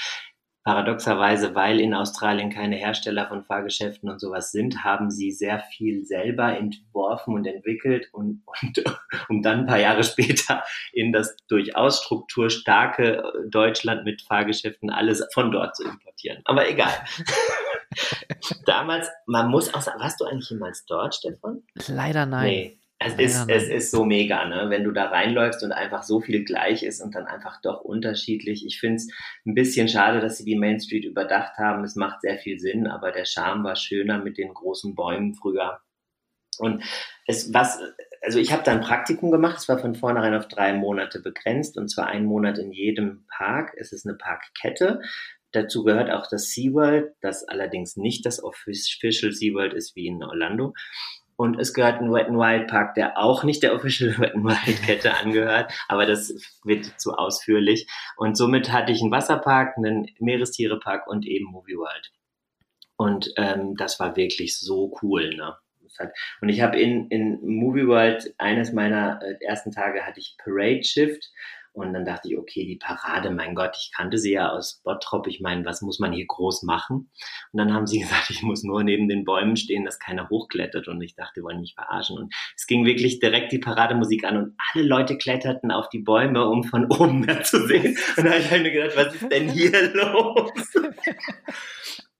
Paradoxerweise, weil in Australien keine Hersteller von Fahrgeschäften und sowas sind, haben sie sehr viel selber entworfen und entwickelt und, und um dann ein paar Jahre später in das durchaus strukturstarke Deutschland mit Fahrgeschäften alles von dort zu importieren. Aber egal. Damals, man muss auch sagen, warst du eigentlich jemals dort, Stefan? Leider nein. Nee. Es ist, es ist so mega, ne? wenn du da reinläufst und einfach so viel gleich ist und dann einfach doch unterschiedlich. Ich finde es ein bisschen schade, dass sie die Main Street überdacht haben. Es macht sehr viel Sinn, aber der Charme war schöner mit den großen Bäumen früher. Und es was, also ich habe da ein Praktikum gemacht. Es war von vornherein auf drei Monate begrenzt und zwar ein Monat in jedem Park. Es ist eine Parkkette. Dazu gehört auch das SeaWorld, das allerdings nicht das Official SeaWorld ist wie in Orlando. Und es gehört ein Wet n Wild Park, der auch nicht der Official Wet n Wild Kette angehört, aber das wird zu ausführlich. Und somit hatte ich einen Wasserpark, einen Meerestierepark und eben Movie World. Und ähm, das war wirklich so cool. Ne? Und ich habe in, in Movie World eines meiner äh, ersten Tage hatte ich Parade Shift und dann dachte ich, okay, die Parade, mein Gott, ich kannte sie ja aus Bottrop. Ich meine, was muss man hier groß machen? Und dann haben sie gesagt, ich muss nur neben den Bäumen stehen, dass keiner hochklettert. Und ich dachte, die wollen mich verarschen. Und es ging wirklich direkt die Parademusik an und alle Leute kletterten auf die Bäume, um von oben mehr zu sehen. Und da habe ich halt mir gedacht, was ist denn hier los?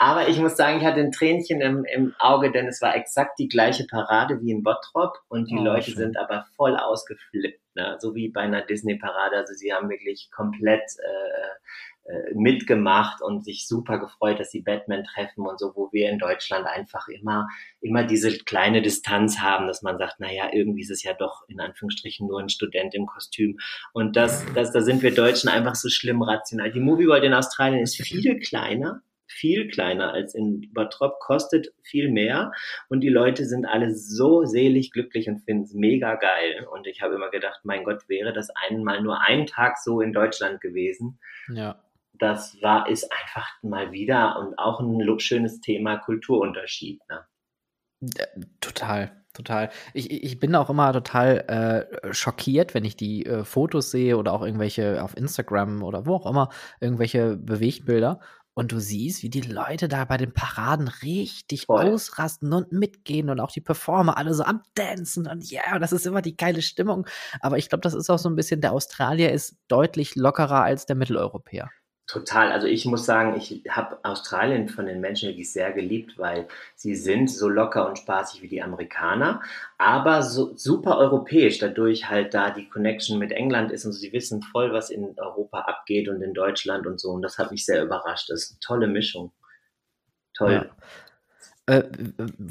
Aber ich muss sagen, ich hatte ein Tränchen im, im Auge, denn es war exakt die gleiche Parade wie in Bottrop und die oh, Leute schön. sind aber voll ausgeflippt, ne? so wie bei einer Disney-Parade. Also sie haben wirklich komplett äh, äh, mitgemacht und sich super gefreut, dass sie Batman treffen und so, wo wir in Deutschland einfach immer, immer diese kleine Distanz haben, dass man sagt, naja, irgendwie ist es ja doch in Anführungsstrichen nur ein Student im Kostüm. Und das, das, da sind wir Deutschen einfach so schlimm rational. Die Movie World in Australien ist viel kleiner viel kleiner als in Bottrop, kostet viel mehr und die Leute sind alle so selig glücklich und finden es mega geil. Und ich habe immer gedacht, mein Gott, wäre das einmal nur ein Tag so in Deutschland gewesen. Ja. Das war, ist einfach mal wieder und auch ein schönes Thema Kulturunterschied. Ne? Total, total. Ich, ich bin auch immer total äh, schockiert, wenn ich die äh, Fotos sehe oder auch irgendwelche auf Instagram oder wo auch immer, irgendwelche Bewegtbilder und du siehst, wie die Leute da bei den Paraden richtig Voll. ausrasten und mitgehen und auch die Performer alle so am Dancen und ja, yeah, das ist immer die geile Stimmung. Aber ich glaube, das ist auch so ein bisschen, der Australier ist deutlich lockerer als der Mitteleuropäer. Total. Also ich muss sagen, ich habe Australien von den Menschen wirklich sehr geliebt, weil sie sind so locker und spaßig wie die Amerikaner, aber so super europäisch, dadurch halt da die Connection mit England ist und sie wissen voll, was in Europa abgeht und in Deutschland und so. Und das hat mich sehr überrascht. Das ist eine tolle Mischung. Toll. Ja. Äh,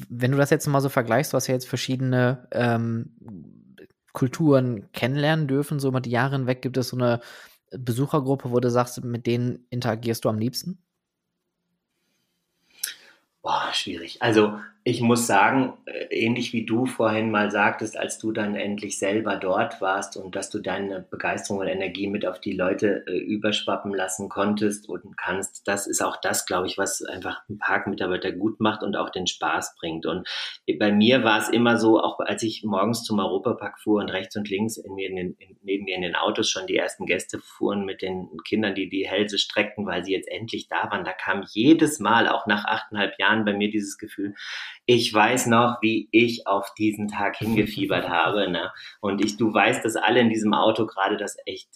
wenn du das jetzt mal so vergleichst, du hast ja jetzt verschiedene ähm, Kulturen kennenlernen dürfen, so über die Jahre hinweg gibt es so eine Besuchergruppe, wo du sagst, mit denen interagierst du am liebsten? Boah, schwierig. Also ich muss sagen, äh, ähnlich wie du vorhin mal sagtest, als du dann endlich selber dort warst und dass du deine Begeisterung und Energie mit auf die Leute äh, überschwappen lassen konntest und kannst, das ist auch das, glaube ich, was einfach ein Parkmitarbeiter gut macht und auch den Spaß bringt. Und bei mir war es immer so, auch als ich morgens zum Europapark fuhr und rechts und links in mir in den, in, neben mir in den Autos schon die ersten Gäste fuhren mit den Kindern, die die Hälse streckten, weil sie jetzt endlich da waren. Da kam jedes Mal, auch nach achteinhalb Jahren, bei mir dieses Gefühl, ich weiß noch, wie ich auf diesen Tag hingefiebert habe. Ne? Und ich, du weißt, dass alle in diesem Auto gerade das echt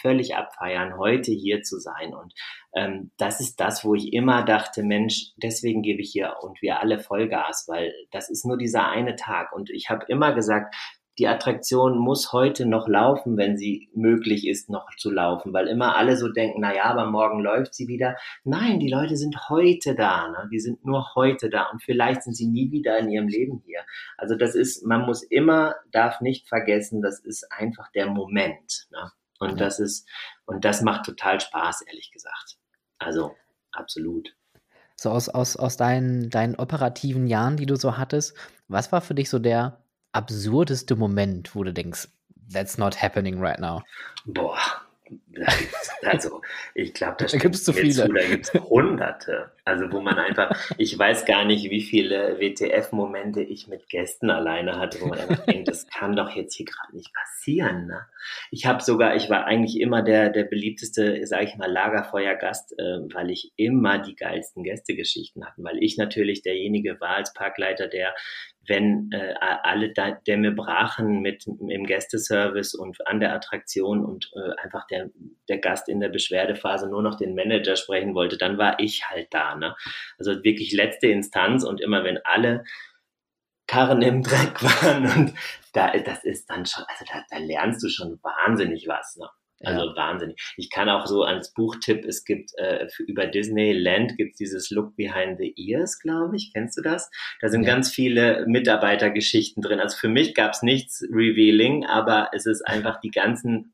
völlig abfeiern, heute hier zu sein. Und ähm, das ist das, wo ich immer dachte, Mensch, deswegen gebe ich hier und wir alle Vollgas, weil das ist nur dieser eine Tag. Und ich habe immer gesagt, die Attraktion muss heute noch laufen, wenn sie möglich ist, noch zu laufen, weil immer alle so denken, na ja, aber morgen läuft sie wieder. Nein, die Leute sind heute da, ne? die sind nur heute da und vielleicht sind sie nie wieder in ihrem Leben hier. Also das ist, man muss immer, darf nicht vergessen, das ist einfach der Moment. Ne? Und ja. das ist, und das macht total Spaß, ehrlich gesagt. Also, absolut. So aus, aus, aus deinen, deinen operativen Jahren, die du so hattest, was war für dich so der absurdeste Moment, wo du denkst, that's not happening right now? Boah, also ich glaube, da, da gibt es zu viele. Zu, da gibt es Hunderte. Also wo man einfach, ich weiß gar nicht, wie viele WTF-Momente ich mit Gästen alleine hatte, wo man einfach denkt, das kann doch jetzt hier gerade nicht passieren. Ne? Ich habe sogar, ich war eigentlich immer der, der beliebteste, sage ich mal, Lagerfeuergast, äh, weil ich immer die geilsten Gästegeschichten hatte, weil ich natürlich derjenige war als Parkleiter, der wenn äh, alle Dämme brachen mit im Gästeservice und an der Attraktion und äh, einfach der, der Gast in der Beschwerdephase nur noch den Manager sprechen wollte, dann war ich halt da. Ne? Also wirklich letzte Instanz und immer wenn alle Karren im Dreck waren und da, das ist dann schon, also da, da lernst du schon wahnsinnig was. Ne? Also ja. wahnsinnig. Ich kann auch so als Buchtipp, es gibt äh, für, über Disneyland gibt es dieses Look Behind the Ears, glaube ich. Kennst du das? Da sind ja. ganz viele Mitarbeitergeschichten drin. Also für mich gab es nichts Revealing, aber es ist einfach die ganzen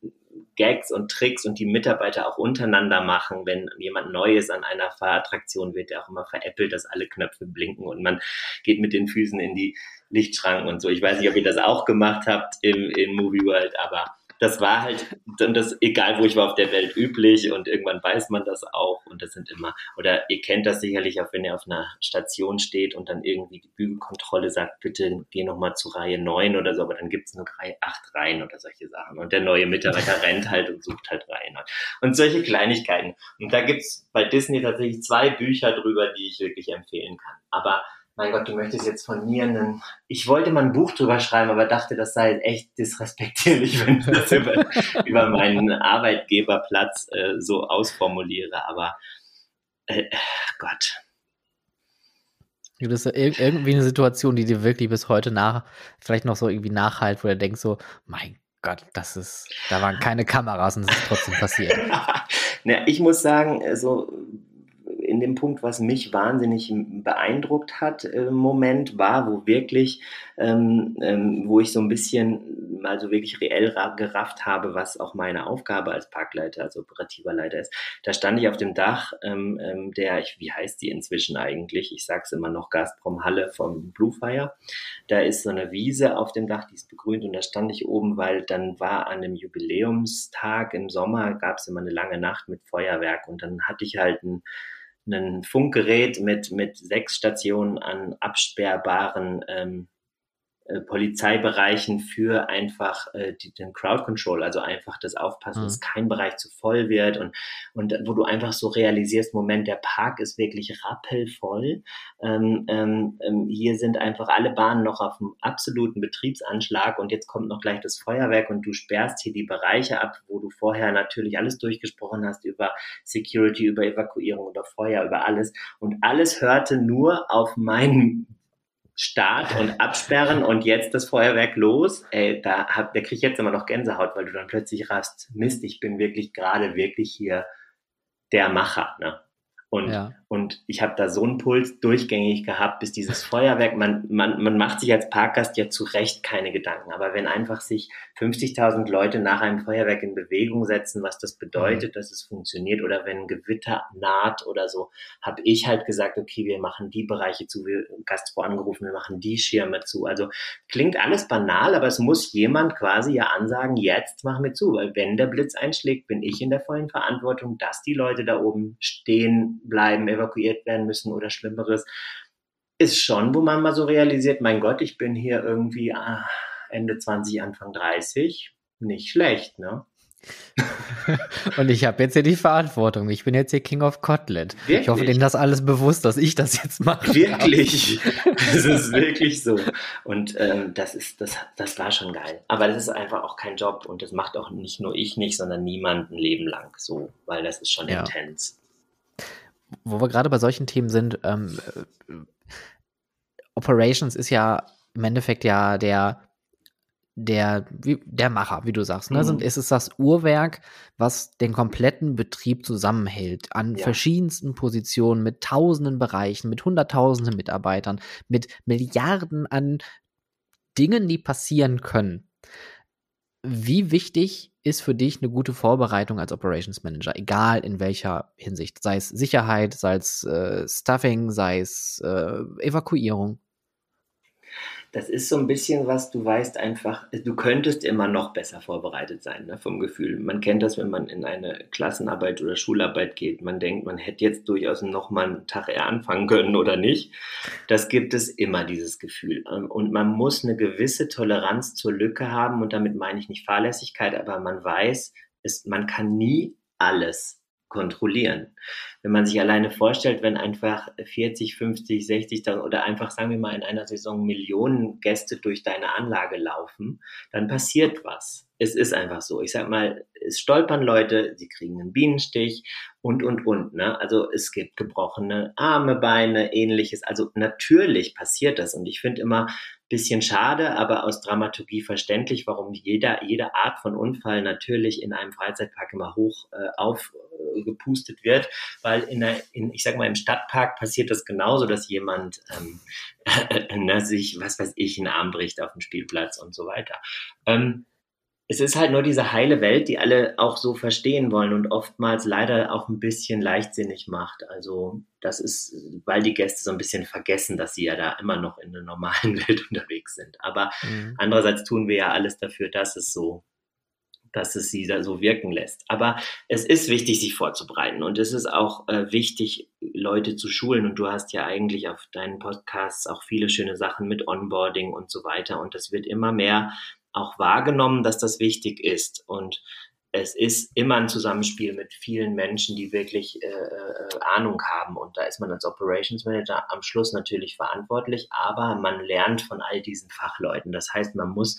Gags und Tricks und die Mitarbeiter auch untereinander machen. Wenn jemand Neues an einer Fahrattraktion wird, der auch immer veräppelt, dass alle Knöpfe blinken und man geht mit den Füßen in die Lichtschranken und so. Ich weiß nicht, ob ihr das auch gemacht habt im, in Movie World, aber das war halt dann das, egal wo ich war auf der Welt, üblich und irgendwann weiß man das auch und das sind immer, oder ihr kennt das sicherlich auch, wenn ihr auf einer Station steht und dann irgendwie die Bügelkontrolle sagt, bitte geh nochmal zu Reihe 9 oder so, aber dann gibt es nur Reihe 8 Reihen oder solche Sachen und der neue Mitarbeiter rennt halt und sucht halt Reihen und solche Kleinigkeiten. Und da gibt's bei Disney tatsächlich zwei Bücher drüber, die ich wirklich empfehlen kann. Aber mein Gott, du möchtest jetzt von mir einen, ich wollte mal ein Buch drüber schreiben, aber dachte, das sei echt disrespektierlich, wenn ich das über, über meinen Arbeitgeberplatz äh, so ausformuliere, aber äh, Gott. Gibt es irgendwie eine Situation, die dir wirklich bis heute nach, vielleicht noch so irgendwie nachhalt, wo du denkst so, mein Gott, das ist, da waren keine Kameras und es ist trotzdem passiert. Na, ich muss sagen, so in dem Punkt, was mich wahnsinnig beeindruckt hat im Moment, war, wo wirklich, ähm, ähm, wo ich so ein bisschen mal so wirklich reell gerafft habe, was auch meine Aufgabe als Parkleiter, als operativer Leiter ist. Da stand ich auf dem Dach ähm, ähm der, ich, wie heißt die inzwischen eigentlich? Ich sag's immer noch, Gazprom Halle vom Bluefire. Da ist so eine Wiese auf dem Dach, die ist begrünt und da stand ich oben, weil dann war an dem Jubiläumstag im Sommer, gab es immer eine lange Nacht mit Feuerwerk und dann hatte ich halt ein ein Funkgerät mit, mit sechs Stationen an absperrbaren ähm, äh, Polizeibereichen für einfach äh, die, den Crowd Control, also einfach das Aufpassen, mhm. dass kein Bereich zu voll wird und, und wo du einfach so realisierst, Moment, der Park ist wirklich rappelvoll. Ähm, ähm, ähm, hier sind einfach alle Bahnen noch auf dem absoluten Betriebsanschlag und jetzt kommt noch gleich das Feuerwerk und du sperrst hier die Bereiche ab, wo du vorher natürlich alles durchgesprochen hast über Security, über Evakuierung, über Feuer, über alles und alles hörte nur auf meinen Start und Absperren und jetzt das Feuerwerk los, ey, da, hab, da krieg ich jetzt immer noch Gänsehaut, weil du dann plötzlich rast, Mist, ich bin wirklich gerade wirklich hier der Macher, ne? Und, ja. Und ich habe da so einen Puls durchgängig gehabt, bis dieses Feuerwerk, man, man, man macht sich als Parkgast ja zu Recht keine Gedanken. Aber wenn einfach sich 50.000 Leute nach einem Feuerwerk in Bewegung setzen, was das bedeutet, mhm. dass es funktioniert, oder wenn ein Gewitter naht oder so, habe ich halt gesagt, okay, wir machen die Bereiche zu, wir Gastro angerufen, wir machen die Schirme zu. Also klingt alles banal, aber es muss jemand quasi ja ansagen, jetzt machen wir zu, weil wenn der Blitz einschlägt, bin ich in der vollen Verantwortung, dass die Leute da oben stehen bleiben, evakuiert werden müssen oder Schlimmeres, ist schon, wo man mal so realisiert, mein Gott, ich bin hier irgendwie ah, Ende 20, Anfang 30, nicht schlecht, ne? Und ich habe jetzt hier die Verantwortung. Ich bin jetzt hier King of Kotlet. Wirklich? Ich hoffe, denen das alles bewusst, dass ich das jetzt mache. Wirklich. das ist wirklich so. Und ähm, das ist, das, das war schon geil. Aber das ist einfach auch kein Job und das macht auch nicht nur ich nicht, sondern niemand ein Leben lang so, weil das ist schon ja. intens wo wir gerade bei solchen Themen sind, ähm, äh, Operations ist ja im Endeffekt ja der der, wie, der Macher, wie du sagst. Ne? Mhm. Es ist das Uhrwerk, was den kompletten Betrieb zusammenhält, an ja. verschiedensten Positionen, mit tausenden Bereichen, mit hunderttausenden Mitarbeitern, mit Milliarden an Dingen, die passieren können. Wie wichtig ist für dich eine gute Vorbereitung als Operations Manager, egal in welcher Hinsicht, sei es Sicherheit, sei es äh, Stuffing, sei es äh, Evakuierung? Das ist so ein bisschen was, du weißt einfach, du könntest immer noch besser vorbereitet sein, ne, vom Gefühl. Man kennt das, wenn man in eine Klassenarbeit oder Schularbeit geht. Man denkt, man hätte jetzt durchaus noch mal einen Tag eher anfangen können oder nicht. Das gibt es immer, dieses Gefühl. Ähm, und man muss eine gewisse Toleranz zur Lücke haben. Und damit meine ich nicht Fahrlässigkeit, aber man weiß, es, man kann nie alles kontrollieren. Wenn man sich alleine vorstellt, wenn einfach 40, 50, 60 oder einfach, sagen wir mal, in einer Saison Millionen Gäste durch deine Anlage laufen, dann passiert was. Es ist einfach so. Ich sag mal, es stolpern Leute, sie kriegen einen Bienenstich und, und, und. Ne? Also es gibt gebrochene Arme, Beine, ähnliches. Also natürlich passiert das. Und ich finde immer, bisschen schade, aber aus Dramaturgie verständlich, warum jeder, jede Art von Unfall natürlich in einem Freizeitpark immer hoch äh, aufgepustet äh, wird, weil in, der, in, ich sag mal, im Stadtpark passiert das genauso, dass jemand ähm, äh, ne, sich, was weiß ich, einen Arm bricht auf dem Spielplatz und so weiter. Ähm, es ist halt nur diese heile Welt, die alle auch so verstehen wollen und oftmals leider auch ein bisschen leichtsinnig macht. Also das ist, weil die Gäste so ein bisschen vergessen, dass sie ja da immer noch in der normalen Welt unterwegs sind. Aber mhm. andererseits tun wir ja alles dafür, dass es so, dass es sie da so wirken lässt. Aber es ist wichtig, sich vorzubereiten und es ist auch äh, wichtig, Leute zu schulen. Und du hast ja eigentlich auf deinen Podcasts auch viele schöne Sachen mit Onboarding und so weiter. Und das wird immer mehr auch wahrgenommen, dass das wichtig ist. Und es ist immer ein Zusammenspiel mit vielen Menschen, die wirklich äh, äh, Ahnung haben. Und da ist man als Operations Manager am Schluss natürlich verantwortlich, aber man lernt von all diesen Fachleuten. Das heißt, man muss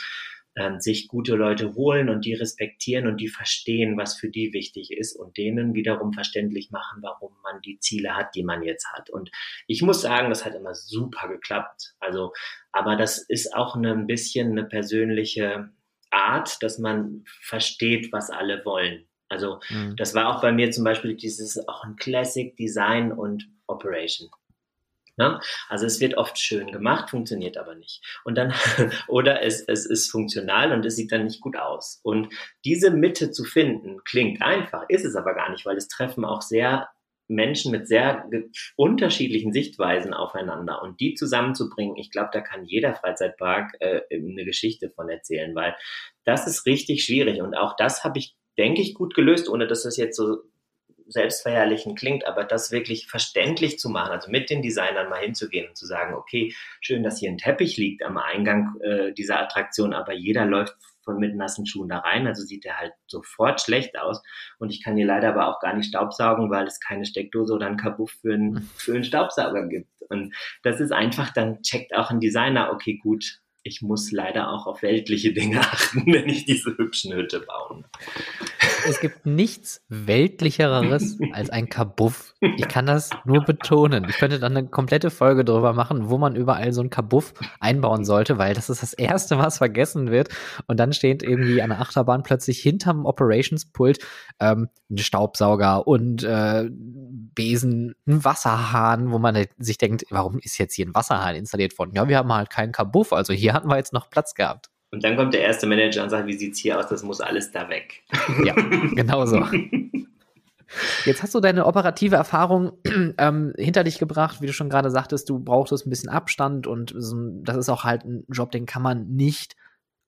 ähm, sich gute Leute holen und die respektieren und die verstehen, was für die wichtig ist und denen wiederum verständlich machen, warum man die Ziele hat, die man jetzt hat. Und ich muss sagen, das hat immer super geklappt. Also, aber das ist auch eine, ein bisschen eine persönliche Art, dass man versteht, was alle wollen. Also mhm. das war auch bei mir zum Beispiel dieses auch ein Classic Design und Operation. Ne? Also es wird oft schön gemacht, funktioniert aber nicht. Und dann, oder es, es ist funktional und es sieht dann nicht gut aus. Und diese Mitte zu finden, klingt einfach, ist es aber gar nicht, weil es treffen auch sehr Menschen mit sehr unterschiedlichen Sichtweisen aufeinander und die zusammenzubringen, ich glaube, da kann jeder Freizeitpark äh, eine Geschichte von erzählen, weil das ist richtig schwierig und auch das habe ich, denke ich, gut gelöst, ohne dass das jetzt so selbstverherrlichen klingt, aber das wirklich verständlich zu machen, also mit den Designern mal hinzugehen und zu sagen, okay, schön, dass hier ein Teppich liegt am Eingang äh, dieser Attraktion, aber jeder läuft von mit nassen Schuhen da rein, also sieht der halt sofort schlecht aus und ich kann hier leider aber auch gar nicht staubsaugen, weil es keine Steckdose oder ein Kabuff für einen, für einen Staubsauger gibt und das ist einfach, dann checkt auch ein Designer, okay, gut, ich muss leider auch auf weltliche Dinge achten, wenn ich diese hübschen Hütte baue. Es gibt nichts weltlicheres als ein Kabuff. Ich kann das nur betonen. Ich könnte dann eine komplette Folge darüber machen, wo man überall so ein Kabuff einbauen sollte, weil das ist das Erste, was vergessen wird. Und dann steht irgendwie an der Achterbahn plötzlich hinterm Operationspult ähm, ein Staubsauger und äh, Besen, ein Wasserhahn, wo man sich denkt, warum ist jetzt hier ein Wasserhahn installiert worden? Ja, wir haben halt keinen Kabuff, also hier hatten wir jetzt noch Platz gehabt. Und dann kommt der erste Manager und sagt, wie sieht's hier aus? Das muss alles da weg. Ja, genau so. Jetzt hast du deine operative Erfahrung ähm, hinter dich gebracht, wie du schon gerade sagtest, du brauchtest ein bisschen Abstand und das ist auch halt ein Job, den kann man nicht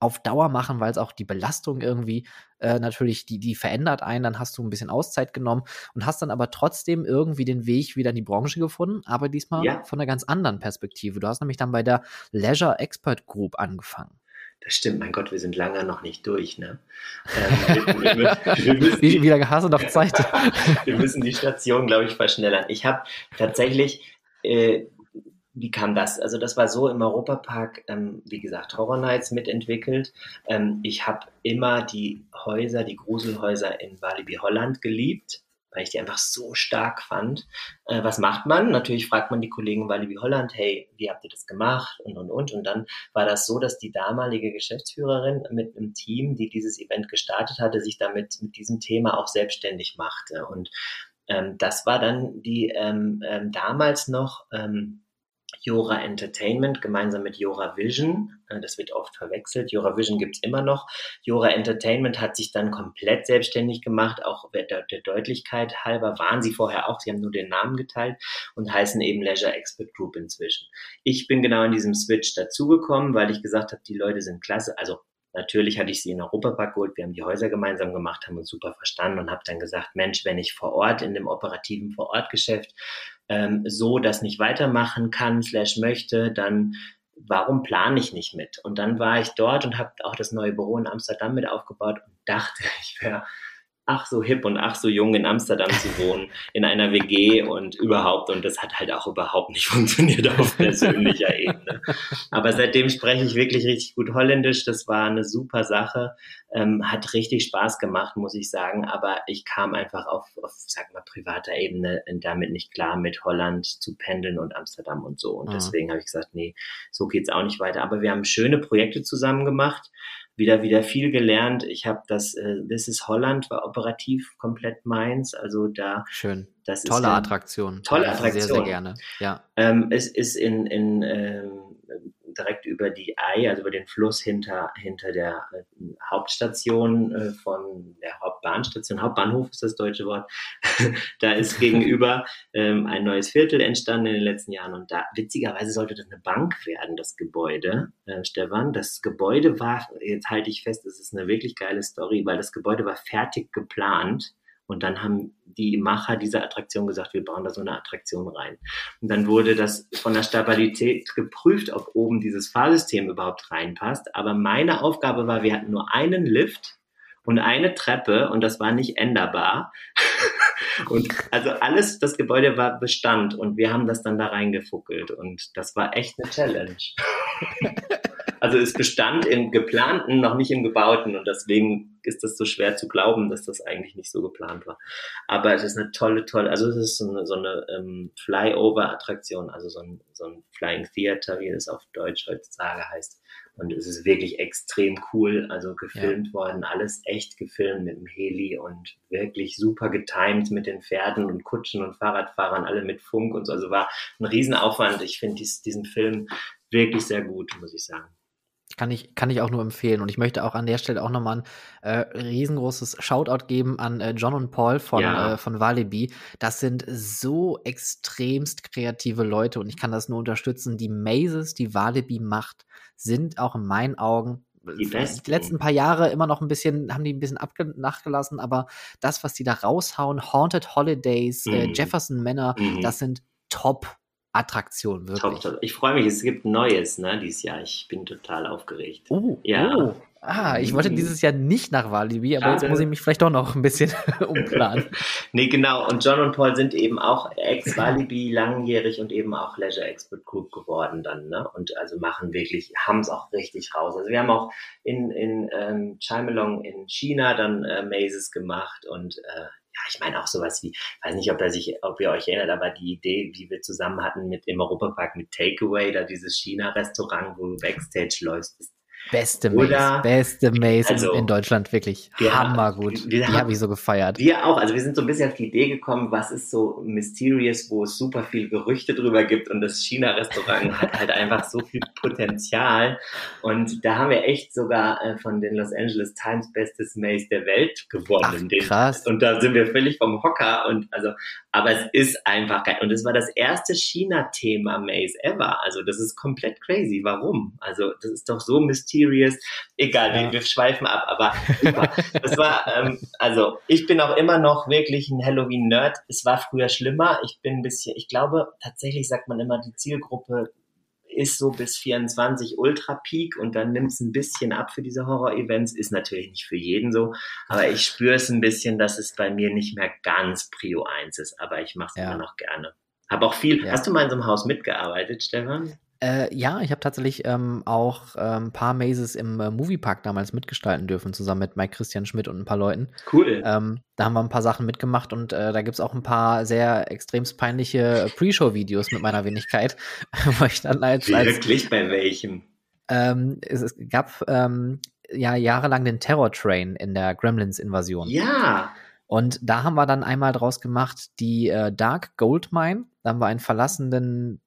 auf Dauer machen, weil es auch die Belastung irgendwie äh, natürlich, die, die verändert einen, dann hast du ein bisschen Auszeit genommen und hast dann aber trotzdem irgendwie den Weg wieder in die Branche gefunden, aber diesmal ja. von einer ganz anderen Perspektive. Du hast nämlich dann bei der Leisure Expert Group angefangen. Das stimmt, mein Gott, wir sind lange noch nicht durch, ne? Ähm, wir, wir, wir müssen Wie, wie lange hast du noch Zeit? wir müssen die Station, glaube ich, verschnellern. Ich habe tatsächlich, äh, wie kam das? Also das war so im Europapark, ähm, wie gesagt, Horror Nights mitentwickelt. Ähm, ich habe immer die Häuser, die Gruselhäuser in Walibi Holland geliebt weil ich die einfach so stark fand. Äh, was macht man? Natürlich fragt man die Kollegen Walibi Holland, hey, wie habt ihr das gemacht? Und, und, und. Und dann war das so, dass die damalige Geschäftsführerin mit einem Team, die dieses Event gestartet hatte, sich damit mit diesem Thema auch selbstständig machte. Und ähm, das war dann die ähm, ähm, damals noch ähm, Jora Entertainment gemeinsam mit Jora Vision. Äh, das wird oft verwechselt. Jora Vision gibt es immer noch. Jora Entertainment hat sich dann komplett selbstständig gemacht. Auch der, der, Deutlichkeit halber waren sie vorher auch. Sie haben nur den Namen geteilt und heißen eben Leisure Expert Group inzwischen. Ich bin genau in diesem Switch dazugekommen, weil ich gesagt habe, die Leute sind klasse. Also Natürlich hatte ich sie in Europapark geholt, wir haben die Häuser gemeinsam gemacht, haben uns super verstanden und habe dann gesagt, Mensch, wenn ich vor Ort in dem operativen Vorortgeschäft ähm, so das nicht weitermachen kann, slash möchte, dann warum plane ich nicht mit? Und dann war ich dort und habe auch das neue Büro in Amsterdam mit aufgebaut und dachte, ich wäre ach so hip und ach so jung in Amsterdam zu wohnen, in einer WG und überhaupt. Und das hat halt auch überhaupt nicht funktioniert auf persönlicher Ebene. Aber seitdem spreche ich wirklich richtig gut Holländisch. Das war eine super Sache. Ähm, hat richtig Spaß gemacht, muss ich sagen. Aber ich kam einfach auf, auf sag mal, privater Ebene damit nicht klar, mit Holland zu pendeln und Amsterdam und so. Und mhm. deswegen habe ich gesagt, nee, so geht's auch nicht weiter. Aber wir haben schöne Projekte zusammen gemacht wieder wieder viel gelernt. Ich habe das äh, This is Holland war operativ komplett meins. Also da schön. Das tolle ist Attraktion. Tolle Attraktion. Sehr sehr gerne. Ja. Ähm, es ist in in ähm, direkt über die Ei, also über den Fluss hinter, hinter der äh, Hauptstation äh, von der Hauptbahnstation, Hauptbahnhof ist das deutsche Wort. da ist gegenüber ähm, ein neues Viertel entstanden in den letzten Jahren und da witzigerweise sollte das eine Bank werden, das Gebäude, äh, Stefan. Das Gebäude war, jetzt halte ich fest, es ist eine wirklich geile Story, weil das Gebäude war fertig geplant und dann haben die Macher dieser Attraktion gesagt, wir bauen da so eine Attraktion rein. Und dann wurde das von der Stabilität geprüft, ob oben dieses Fahrsystem überhaupt reinpasst. Aber meine Aufgabe war, wir hatten nur einen Lift und eine Treppe und das war nicht änderbar. und also alles, das Gebäude war Bestand und wir haben das dann da reingefuckelt und das war echt eine Challenge. Also es bestand im geplanten, noch nicht im gebauten und deswegen ist das so schwer zu glauben, dass das eigentlich nicht so geplant war. Aber es ist eine tolle, tolle, also es ist so eine, so eine ähm, Flyover-Attraktion, also so ein, so ein Flying Theater, wie es auf Deutsch heutzutage heißt. Und es ist wirklich extrem cool, also gefilmt ja. worden, alles echt gefilmt mit dem Heli und wirklich super getimed mit den Pferden und Kutschen und Fahrradfahrern, alle mit Funk und so. Also war ein Riesenaufwand. Ich finde dies, diesen Film wirklich sehr gut, muss ich sagen. Kann ich, kann ich auch nur empfehlen. Und ich möchte auch an der Stelle auch nochmal ein äh, riesengroßes Shoutout geben an äh, John und Paul von, ja. äh, von Walibi. Das sind so extremst kreative Leute und ich kann das nur unterstützen. Die Mazes, die Walibi macht, sind auch in meinen Augen die, die, letzten paar Jahre immer noch ein bisschen, haben die ein bisschen nachgelassen, aber das, was die da raushauen, Haunted Holidays, äh, mhm. Jefferson Manor, mhm. das sind top Attraktion, wirklich. Top, top. Ich freue mich, es gibt Neues, ne, dieses Jahr. Ich bin total aufgeregt. Oh, ja. Oh. Ah, ich wollte dieses Jahr nicht nach Walibi, aber Schade. jetzt muss ich mich vielleicht doch noch ein bisschen umplanen. nee, genau. Und John und Paul sind eben auch ex-Walibi langjährig und eben auch Leisure Expert Group geworden dann, ne? Und also machen wirklich, haben es auch richtig raus. Also wir haben auch in, in ähm, Chimelong in China dann äh, Mazes gemacht und äh, ich meine auch sowas wie, weiß nicht, ob, er sich, ob ihr euch erinnert, aber die Idee, die wir zusammen hatten mit im Europapark mit Takeaway, da dieses China-Restaurant, wo du Backstage läufst, ist Beste Maze, beste Maze also, in, Deutschland, wirklich wir, hammergut. Wir, die habe ich so gefeiert. Wir auch, also wir sind so ein bisschen auf die Idee gekommen, was ist so mysterious, wo es super viel Gerüchte drüber gibt und das China-Restaurant hat halt einfach so viel Potenzial und da haben wir echt sogar äh, von den Los Angeles Times bestes Maze der Welt gewonnen. Ach, krass. Und da sind wir völlig vom Hocker und also, aber es ist einfach geil und es war das erste China-Thema Maze ever, also das ist komplett crazy. Warum? Also das ist doch so mysterious. Egal, ja. wir, wir, schweifen ab, aber super. Das war, ähm, also ich bin auch immer noch wirklich ein Halloween-Nerd. Es war früher schlimmer. Ich bin ein bisschen, ich glaube, tatsächlich sagt man immer, die Zielgruppe ist so bis 24 Ultra Peak und dann nimmt es ein bisschen ab für diese Horror-Events. Ist natürlich nicht für jeden so, aber ich spüre es ein bisschen, dass es bei mir nicht mehr ganz Prio 1 ist, aber ich mache es ja. immer noch gerne. Habe auch viel. Ja. Hast du mal in so einem Haus mitgearbeitet, Stefan? Äh, ja, ich habe tatsächlich ähm, auch ein ähm, paar Mazes im äh, Moviepark damals mitgestalten dürfen, zusammen mit Mike Christian Schmidt und ein paar Leuten. Cool. Ähm, da haben wir ein paar Sachen mitgemacht und äh, da gibt es auch ein paar sehr extremst peinliche Pre-Show-Videos mit meiner Wenigkeit, wo ich dann als. als Wirklich bei welchem? Ähm, es, es, gab ähm, ja jahrelang den Terror-Train in der Gremlins-Invasion. Ja. Und da haben wir dann einmal draus gemacht die äh, Dark Gold Mine. Da haben wir einen verlassenen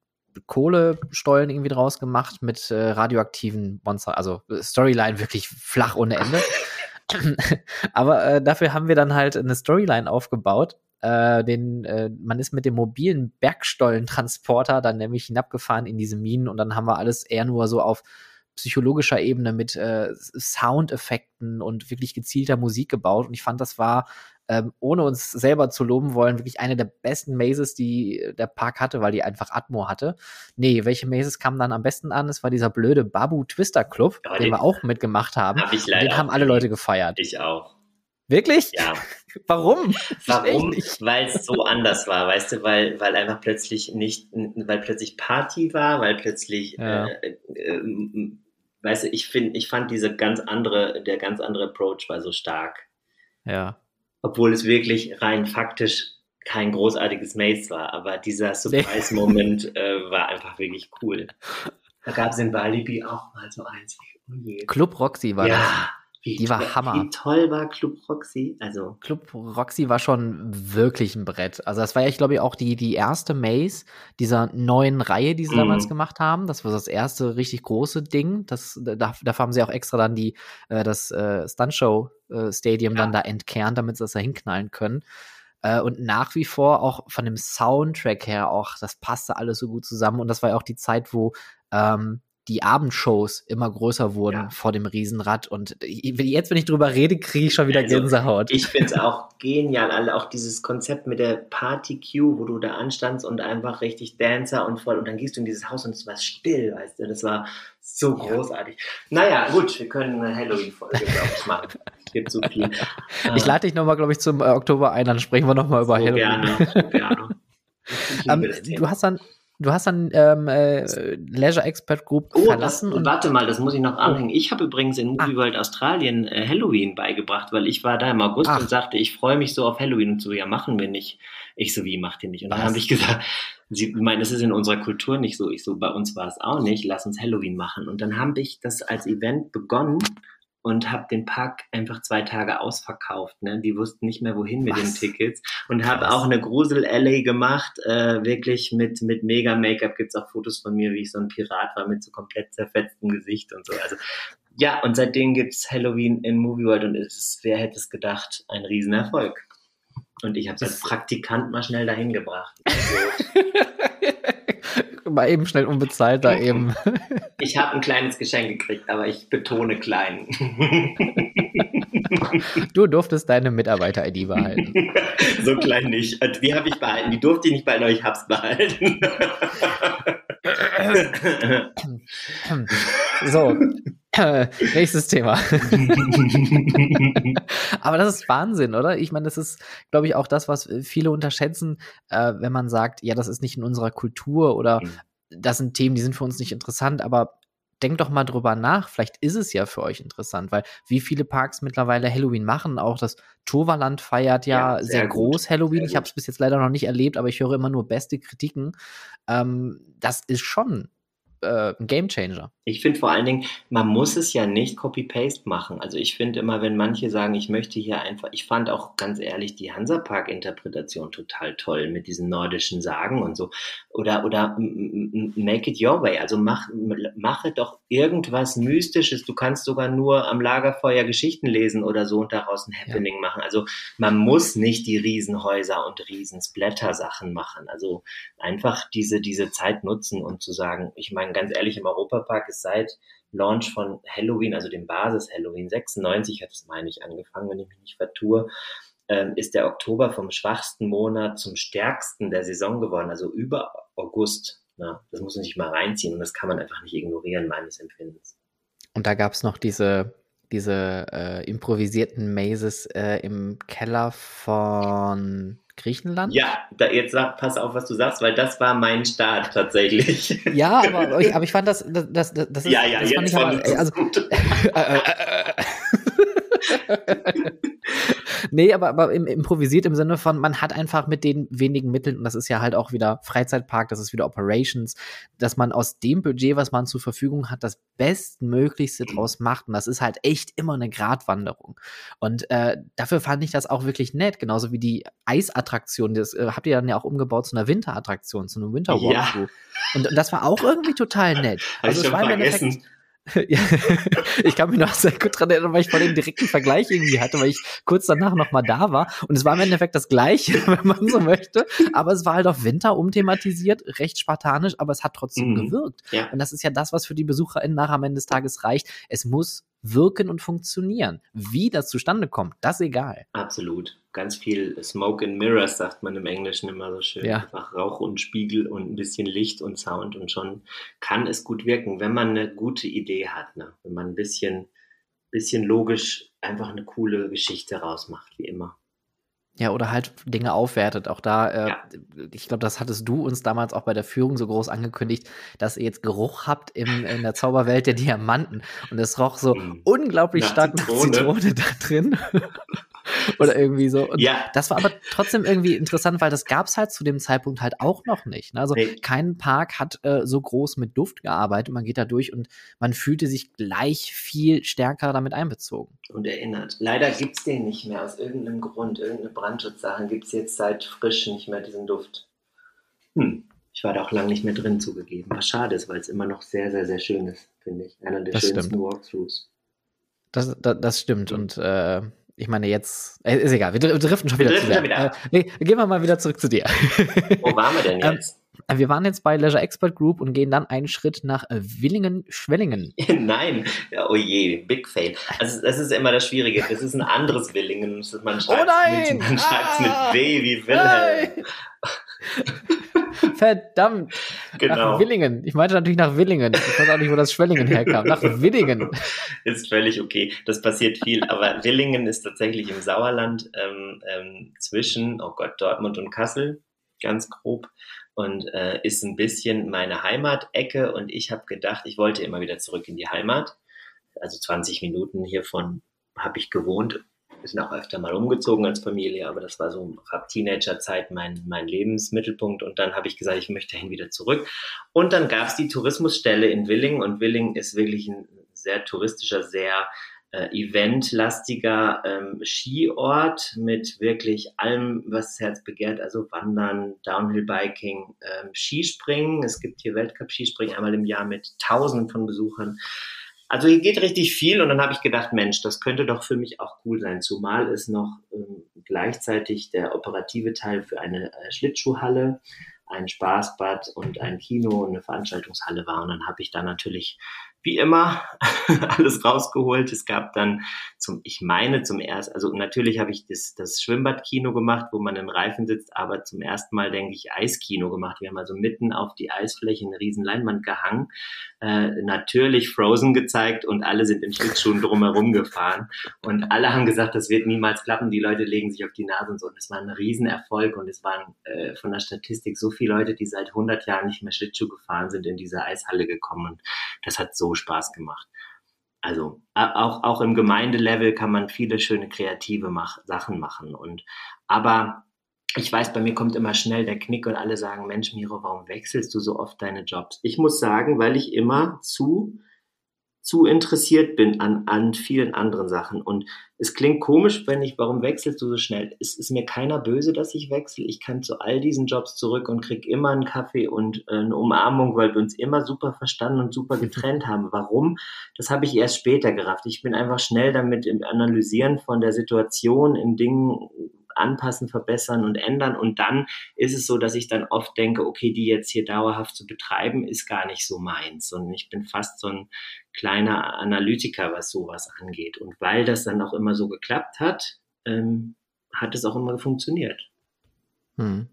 Kohlestollen irgendwie draus gemacht mit äh, radioaktiven Monster. Also Storyline wirklich flach ohne Ende. Aber äh, dafür haben wir dann halt eine Storyline aufgebaut. Äh, den, äh, man ist mit dem mobilen Bergstollentransporter dann nämlich hinabgefahren in diese Minen und dann haben wir alles eher nur so auf psychologischer Ebene mit äh, Soundeffekten und wirklich gezielter Musik gebaut. Und ich fand, das war ähm, ohne uns selber zu loben wollen, wirklich eine der besten Mazes, die der Park hatte, weil die einfach Atmo hatte. Nee, welche Mazes kamen dann am besten an? Es war dieser blöde Babu Twister Club, ja, den, den, wir auch mitgemacht haben. Hab ich leider den haben alle Leute gefeiert. Ich auch. Wirklich? Ja. Warum? Warum? Weil es so anders war, weißt du, weil, weil einfach plötzlich nicht, weil plötzlich Party war, weil plötzlich, ja. äh, äh, weißt du, ich finde, ich fand diese ganz andere, der ganz andere Approach war so stark. Ja obwohl es wirklich rein faktisch kein großartiges Maze war, aber dieser Surprise-Moment äh, war einfach wirklich cool. Da gab es in Balibi auch mal so eins. Oh Club Roxy war ja. Wie die war Hammer. Wie toll war Club Roxy? Also Club Roxy war schon wirklich ein Brett. Also das war ja, ich glaube, auch die, die erste Maze dieser neuen Reihe, die sie mm. damals gemacht haben. Das war das erste richtig große Ding. Das, da, dafür haben sie auch extra dann die, äh, das äh, Stuntshow äh, Stadium ja. dann da entkernt, damit sie das da hinknallen können. Äh, und nach wie vor auch von dem Soundtrack her auch, das passte alles so gut zusammen. Und das war ja auch die Zeit, wo ähm, die Abendshows immer größer wurden ja. vor dem Riesenrad. Und jetzt, wenn ich drüber rede, kriege ich schon wieder also, Gänsehaut. Ich finde es auch genial, alle auch dieses Konzept mit der Party Queue, wo du da anstandst und einfach richtig Dancer und voll, und dann gehst du in dieses Haus und es war still, weißt du, das war so großartig. Ja. Naja, gut, wir können eine Halloween-Folge, glaube ich, machen. Gibt so viel. Ich lade dich nochmal, glaube ich, zum äh, Oktober ein, dann sprechen wir nochmal über so Halloween. Gerne, gerne. Um, ähm, du hast dann Du hast dann ähm, äh, Leisure Expert Group oh, verlassen. Das, und warte mal, das muss ich noch oh. anhängen. Ich habe übrigens in Movie ah. World Australien äh, Halloween beigebracht, weil ich war da im August Ach. und sagte, ich freue mich so auf Halloween und so, ja, machen wir nicht. Ich so, wie macht ihr nicht? Und dann habe ich gesagt, sie meinen, das ist in unserer Kultur nicht so. Ich so, bei uns war es auch nicht, lass uns Halloween machen. Und dann habe ich das als Event begonnen und habe den Park einfach zwei Tage ausverkauft. Ne? Die wussten nicht mehr, wohin mit Was? den Tickets. Und habe auch eine Grusel-Alley gemacht, äh, wirklich mit, mit mega Make-up. Gibt's auch Fotos von mir, wie ich so ein Pirat war mit so komplett zerfetztem Gesicht und so. Also ja, und seitdem gibt's Halloween in Movie World und es ist, wer hätte es gedacht, ein Riesenerfolg. Und ich habe es als Praktikant mal schnell dahin gebracht. mal eben schnell unbezahlt da eben. Ich habe ein kleines Geschenk gekriegt, aber ich betone klein. Du durftest deine Mitarbeiter-ID behalten. So klein nicht. Also, die habe ich behalten. Die durfte ich nicht behalten, aber ich habe es behalten. So, nächstes Thema. Aber das ist Wahnsinn, oder? Ich meine, das ist, glaube ich, auch das, was viele unterschätzen, äh, wenn man sagt, ja, das ist nicht in unserer Kultur oder mhm. das sind Themen, die sind für uns nicht interessant, aber denkt doch mal drüber nach. Vielleicht ist es ja für euch interessant, weil wie viele Parks mittlerweile Halloween machen, auch das Toverland feiert ja, ja sehr, sehr groß Halloween. Sehr ich habe es bis jetzt leider noch nicht erlebt, aber ich höre immer nur beste Kritiken. Ähm, das ist schon äh, ein Gamechanger. Ich finde vor allen Dingen, man muss es ja nicht Copy-Paste machen. Also ich finde immer, wenn manche sagen, ich möchte hier einfach, ich fand auch ganz ehrlich die Hansapark-Interpretation total toll mit diesen nordischen Sagen und so. Oder, oder make it your way. Also mach, mache doch irgendwas Mystisches. Du kannst sogar nur am Lagerfeuer Geschichten lesen oder so und daraus ein Happening ja. machen. Also man muss nicht die Riesenhäuser und Riesensblätter-Sachen machen. Also einfach diese, diese Zeit nutzen und zu sagen, ich meine, ganz ehrlich, im Europapark ist seit Launch von Halloween, also dem Basis Halloween 96 hat es, meine ich, angefangen, wenn ich mich nicht vertue, ähm, ist der Oktober vom schwachsten Monat zum stärksten der Saison geworden, also über August. Na, das muss man sich mal reinziehen und das kann man einfach nicht ignorieren, meines Empfindens. Und da gab es noch diese, diese äh, improvisierten Mazes äh, im Keller von Griechenland? Ja, da, jetzt sag, pass auf, was du sagst, weil das war mein Start tatsächlich. Ja, aber ich, aber ich fand das, das, das, das ist, ja, ja, das jetzt fand ich aber, also, gut. Äh, äh, äh, nee, aber, aber improvisiert im Sinne von, man hat einfach mit den wenigen Mitteln, und das ist ja halt auch wieder Freizeitpark, das ist wieder Operations, dass man aus dem Budget, was man zur Verfügung hat, das Bestmöglichste draus macht. Und das ist halt echt immer eine Gratwanderung. Und äh, dafür fand ich das auch wirklich nett, genauso wie die Eisattraktion. Das äh, habt ihr dann ja auch umgebaut zu einer Winterattraktion, zu einem Winter Walkthrough. Ja. Und, und das war auch irgendwie total nett. Also ich es war vergessen. Endeffekt, ja, ich kann mich noch sehr gut dran erinnern, weil ich voll den direkten Vergleich irgendwie hatte, weil ich kurz danach nochmal da war. Und es war im Endeffekt das Gleiche, wenn man so möchte. Aber es war halt auf Winter umthematisiert, recht spartanisch, aber es hat trotzdem mhm. gewirkt. Ja. Und das ist ja das, was für die BesucherInnen nach am Ende des Tages reicht. Es muss wirken und funktionieren. Wie das zustande kommt, das ist egal. Absolut. Ganz viel Smoke and Mirrors, sagt man im Englischen immer so schön. Ja. Einfach Rauch und Spiegel und ein bisschen Licht und Sound und schon kann es gut wirken, wenn man eine gute Idee hat. Ne? Wenn man ein bisschen, bisschen logisch einfach eine coole Geschichte rausmacht, wie immer. Ja, oder halt Dinge aufwertet. Auch da, äh, ja. ich glaube, das hattest du uns damals auch bei der Führung so groß angekündigt, dass ihr jetzt Geruch habt im, in der Zauberwelt der Diamanten. Und es roch so mm. unglaublich nach stark Zitrone. nach Zitrone da drin. Oder irgendwie so. Und ja. das war aber trotzdem irgendwie interessant, weil das gab es halt zu dem Zeitpunkt halt auch noch nicht. Ne? Also nee. kein Park hat äh, so groß mit Duft gearbeitet. Man geht da durch und man fühlte sich gleich viel stärker damit einbezogen. Und erinnert. Leider gibt es den nicht mehr aus irgendeinem Grund. Irgendeine Brandschutzsache gibt es jetzt seit frisch nicht mehr diesen Duft. Hm. Ich war da auch lange nicht mehr drin zugegeben. Was schade ist, weil es immer noch sehr, sehr, sehr schön ist, finde ich. Einer der das schönsten stimmt. Walkthroughs. Das, das, das stimmt. Und äh, ich meine, jetzt, äh, ist egal, wir driften schon wieder wir driften zu wieder. Äh, nee, gehen wir mal wieder zurück zu dir. Wo waren wir denn ähm, jetzt? Ähm, wir waren jetzt bei Leisure Expert Group und gehen dann einen Schritt nach äh, Willingen-Schwellingen. Nein, ja, oh je, Big Fail. Also das ist immer das Schwierige. Das ist ein anderes Willingen. Man schreibt oh nein! Mit, man schreibt es ah, mit W wie Wilhelm. Verdammt. Genau. Nach Willingen. Ich meinte natürlich nach Willingen. Ich weiß auch nicht, wo das Schwellingen herkam. Nach Willingen. Ist völlig okay. Das passiert viel. Aber Willingen ist tatsächlich im Sauerland ähm, ähm, zwischen, oh Gott, Dortmund und Kassel. Ganz grob. Und äh, ist ein bisschen meine Heimatecke. Und ich habe gedacht, ich wollte immer wieder zurück in die Heimat. Also 20 Minuten hiervon habe ich gewohnt wir sind auch öfter mal umgezogen als Familie, aber das war so ab Teenagerzeit mein, mein Lebensmittelpunkt. Und dann habe ich gesagt, ich möchte dahin wieder zurück. Und dann gab es die Tourismusstelle in Willing und Willing ist wirklich ein sehr touristischer, sehr äh, eventlastiger ähm, Skiort mit wirklich allem, was das Herz begehrt, also Wandern, Downhill-Biking, ähm, Skispringen. Es gibt hier Weltcup-Skispringen einmal im Jahr mit Tausenden von Besuchern. Also hier geht richtig viel und dann habe ich gedacht, Mensch, das könnte doch für mich auch cool sein, zumal es noch ähm, gleichzeitig der operative Teil für eine äh, Schlittschuhhalle, ein Spaßbad und ein Kino und eine Veranstaltungshalle war. Und dann habe ich da natürlich wie immer alles rausgeholt. Es gab dann zum, ich meine zum ersten, also natürlich habe ich das, das Schwimmbadkino gemacht, wo man im Reifen sitzt, aber zum ersten Mal denke ich Eiskino gemacht. Wir haben also mitten auf die Eisfläche eine riesen Leinwand gehangen, äh, natürlich Frozen gezeigt und alle sind in Schlittschuhen drumherum gefahren und alle haben gesagt, das wird niemals klappen. Die Leute legen sich auf die Nase und so. Und es war ein Riesenerfolg und es waren äh, von der Statistik so viele Leute, die seit 100 Jahren nicht mehr Schlittschuh gefahren sind, in diese Eishalle gekommen und das hat so Spaß gemacht. Also auch, auch im Gemeindelevel kann man viele schöne kreative mach, Sachen machen. Und aber ich weiß, bei mir kommt immer schnell der Knick und alle sagen, Mensch, Miro, warum wechselst du so oft deine Jobs? Ich muss sagen, weil ich immer zu zu interessiert bin an, an vielen anderen Sachen. Und es klingt komisch, wenn ich, warum wechselst du so schnell? Es ist mir keiner böse, dass ich wechsle. Ich kann zu all diesen Jobs zurück und krieg immer einen Kaffee und äh, eine Umarmung, weil wir uns immer super verstanden und super getrennt haben. Warum? Das habe ich erst später gerafft. Ich bin einfach schnell damit im Analysieren von der Situation in Dingen, anpassen, verbessern und ändern. Und dann ist es so, dass ich dann oft denke, okay, die jetzt hier dauerhaft zu betreiben, ist gar nicht so meins. Und ich bin fast so ein kleiner Analytiker, was sowas angeht. Und weil das dann auch immer so geklappt hat, ähm, hat es auch immer funktioniert. Hm.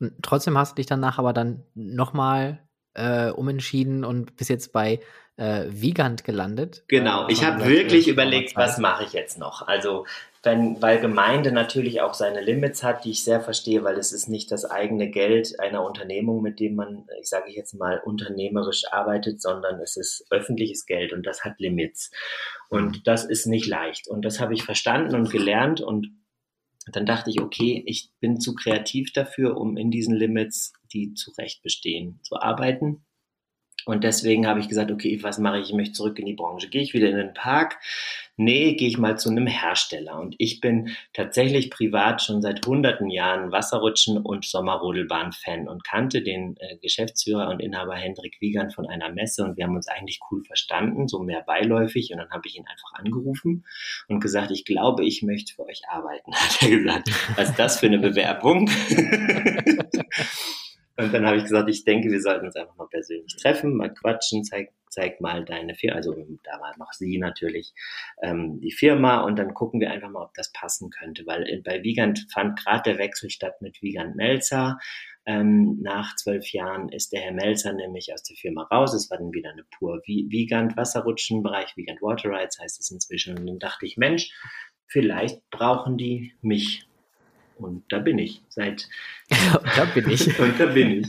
Und trotzdem hast du dich danach aber dann nochmal äh, umentschieden und bis jetzt bei äh, Vigant gelandet. Genau, äh, ich habe wirklich überlegt, was mache ich jetzt noch. Also wenn, weil Gemeinde natürlich auch seine Limits hat, die ich sehr verstehe, weil es ist nicht das eigene Geld einer Unternehmung, mit dem man, ich sage jetzt mal, unternehmerisch arbeitet, sondern es ist öffentliches Geld und das hat Limits. Und das ist nicht leicht. Und das habe ich verstanden und gelernt und dann dachte ich, okay, ich bin zu kreativ dafür, um in diesen Limits, die zu Recht bestehen, zu arbeiten. Und deswegen habe ich gesagt, okay, was mache ich? Ich möchte zurück in die Branche. Gehe ich wieder in den Park? Nee, gehe ich mal zu einem Hersteller. Und ich bin tatsächlich privat schon seit hunderten Jahren Wasserrutschen und Sommerrodelbahn-Fan und kannte den äh, Geschäftsführer und Inhaber Hendrik Wiegand von einer Messe und wir haben uns eigentlich cool verstanden, so mehr beiläufig. Und dann habe ich ihn einfach angerufen und gesagt, ich glaube, ich möchte für euch arbeiten. Hat er gesagt, was ist das für eine Bewerbung? Und dann habe ich gesagt, ich denke, wir sollten uns einfach mal persönlich treffen, mal quatschen, zeig, zeig mal deine Firma, also da war noch sie natürlich, ähm, die Firma und dann gucken wir einfach mal, ob das passen könnte, weil bei Wiegand fand gerade der Wechsel statt mit Wiegand Melzer. Ähm, nach zwölf Jahren ist der Herr Melzer nämlich aus der Firma raus. Es war dann wieder eine pur Wiegand Wasserrutschenbereich, Wiegand Water Rides heißt es inzwischen. Und dann dachte ich, Mensch, vielleicht brauchen die mich und da bin ich seit. da bin ich. und da bin ich.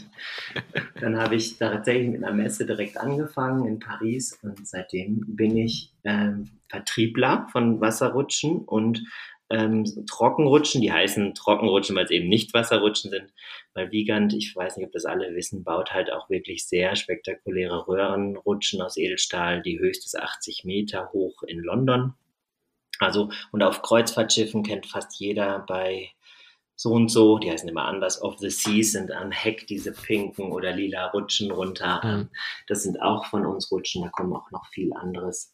Dann habe ich tatsächlich mit einer Messe direkt angefangen in Paris und seitdem bin ich ähm, Vertriebler von Wasserrutschen und ähm, Trockenrutschen. Die heißen Trockenrutschen, weil es eben nicht Wasserrutschen sind. Weil Wiegand, ich weiß nicht, ob das alle wissen, baut halt auch wirklich sehr spektakuläre Röhrenrutschen aus Edelstahl. Die höchste ist 80 Meter hoch in London. Also, und auf Kreuzfahrtschiffen kennt fast jeder bei so und so, die heißen immer anders, of the Seas sind am Heck diese pinken oder lila Rutschen runter. Mhm. Das sind auch von uns Rutschen, da kommen auch noch viel anderes.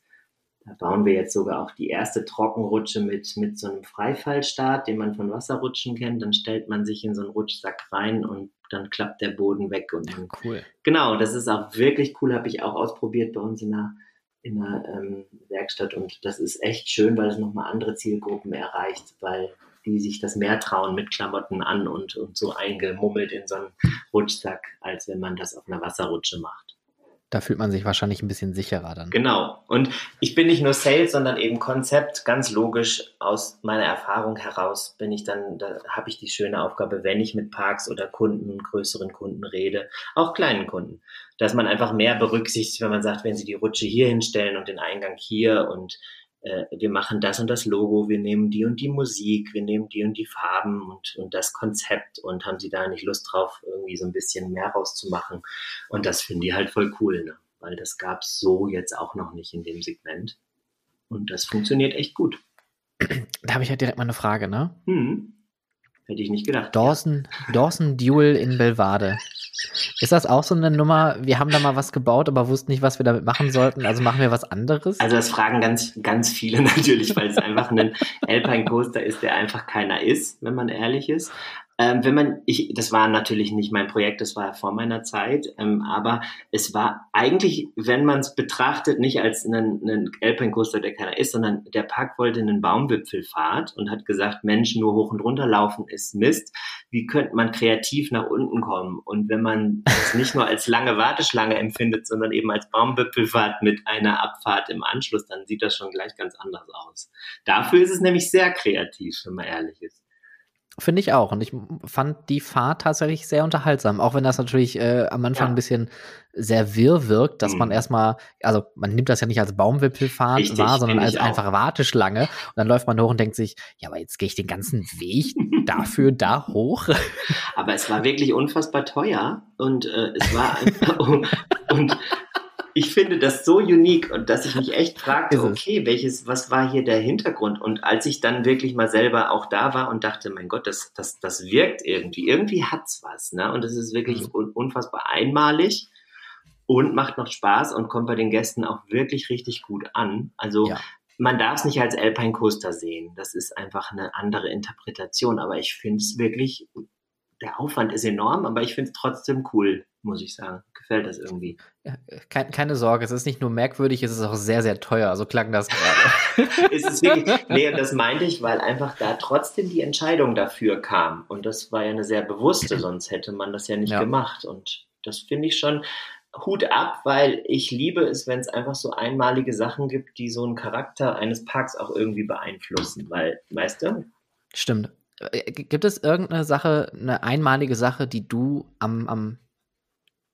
Da bauen wir jetzt sogar auch die erste Trockenrutsche mit, mit so einem Freifallstart, den man von Wasserrutschen kennt. Dann stellt man sich in so einen Rutschsack rein und dann klappt der Boden weg. Und dann, cool. Genau, das ist auch wirklich cool, habe ich auch ausprobiert bei uns in der, in der ähm, Werkstatt. Und das ist echt schön, weil es nochmal andere Zielgruppen erreicht, weil die sich das mehr trauen mit Klamotten an und, und so eingemummelt in so einen Rutschsack, als wenn man das auf einer Wasserrutsche macht. Da fühlt man sich wahrscheinlich ein bisschen sicherer dann. Genau. Und ich bin nicht nur Sales, sondern eben Konzept. Ganz logisch aus meiner Erfahrung heraus bin ich dann, da habe ich die schöne Aufgabe, wenn ich mit Parks oder Kunden, größeren Kunden rede, auch kleinen Kunden, dass man einfach mehr berücksichtigt, wenn man sagt, wenn sie die Rutsche hier hinstellen und den Eingang hier und äh, wir machen das und das Logo, wir nehmen die und die Musik, wir nehmen die und die Farben und, und das Konzept und haben sie da nicht Lust drauf, irgendwie so ein bisschen mehr rauszumachen. Und das finden die halt voll cool, ne? weil das gab es so jetzt auch noch nicht in dem Segment. Und das funktioniert echt gut. Da habe ich ja direkt mal eine Frage, ne? Hm. Hätte ich nicht gedacht. Dawson. Dawson Duel in Belvade. Ist das auch so eine Nummer? Wir haben da mal was gebaut, aber wussten nicht, was wir damit machen sollten. Also machen wir was anderes? Also das fragen ganz, ganz viele natürlich, weil es einfach ein Alpine Coaster ist, der einfach keiner ist, wenn man ehrlich ist. Ähm, wenn man, ich, das war natürlich nicht mein Projekt, das war vor meiner Zeit, ähm, aber es war eigentlich, wenn man es betrachtet, nicht als einen, einen Alpine Coaster, der keiner ist, sondern der Park wollte einen Baumwipfelfahrt und hat gesagt, Mensch, nur hoch und runter laufen ist Mist. Wie könnte man kreativ nach unten kommen? Und wenn man es nicht nur als lange Warteschlange empfindet, sondern eben als Baumwipfelfahrt mit einer Abfahrt im Anschluss, dann sieht das schon gleich ganz anders aus. Dafür ist es nämlich sehr kreativ, wenn man ehrlich ist. Finde ich auch. Und ich fand die Fahrt tatsächlich sehr unterhaltsam. Auch wenn das natürlich äh, am Anfang ja. ein bisschen sehr wirr wirkt, dass mhm. man erstmal, also man nimmt das ja nicht als Baumwipfelfahrt Richtig, wahr, sondern als einfache Warteschlange. Und dann läuft man hoch und denkt sich, ja, aber jetzt gehe ich den ganzen Weg dafür da hoch. Aber es war wirklich unfassbar teuer und äh, es war einfach, und, und ich finde das so unique und dass ich mich echt fragte, okay, welches, was war hier der Hintergrund? Und als ich dann wirklich mal selber auch da war und dachte, mein Gott, das, das, das wirkt irgendwie, irgendwie hat's was, ne? Und es ist wirklich mhm. unfassbar einmalig und macht noch Spaß und kommt bei den Gästen auch wirklich richtig gut an. Also ja. man darf es nicht als Alpine Coaster sehen. Das ist einfach eine andere Interpretation. Aber ich finde es wirklich, der Aufwand ist enorm, aber ich finde es trotzdem cool, muss ich sagen gefällt das irgendwie. Keine, keine Sorge, es ist nicht nur merkwürdig, es ist auch sehr, sehr teuer. So klang das gerade. es ist wirklich, nee, und das meinte ich, weil einfach da trotzdem die Entscheidung dafür kam. Und das war ja eine sehr bewusste, sonst hätte man das ja nicht ja. gemacht. Und das finde ich schon Hut ab, weil ich liebe es, wenn es einfach so einmalige Sachen gibt, die so einen Charakter eines Parks auch irgendwie beeinflussen. Weil, weißt du? Stimmt. Äh, gibt es irgendeine Sache, eine einmalige Sache, die du am, am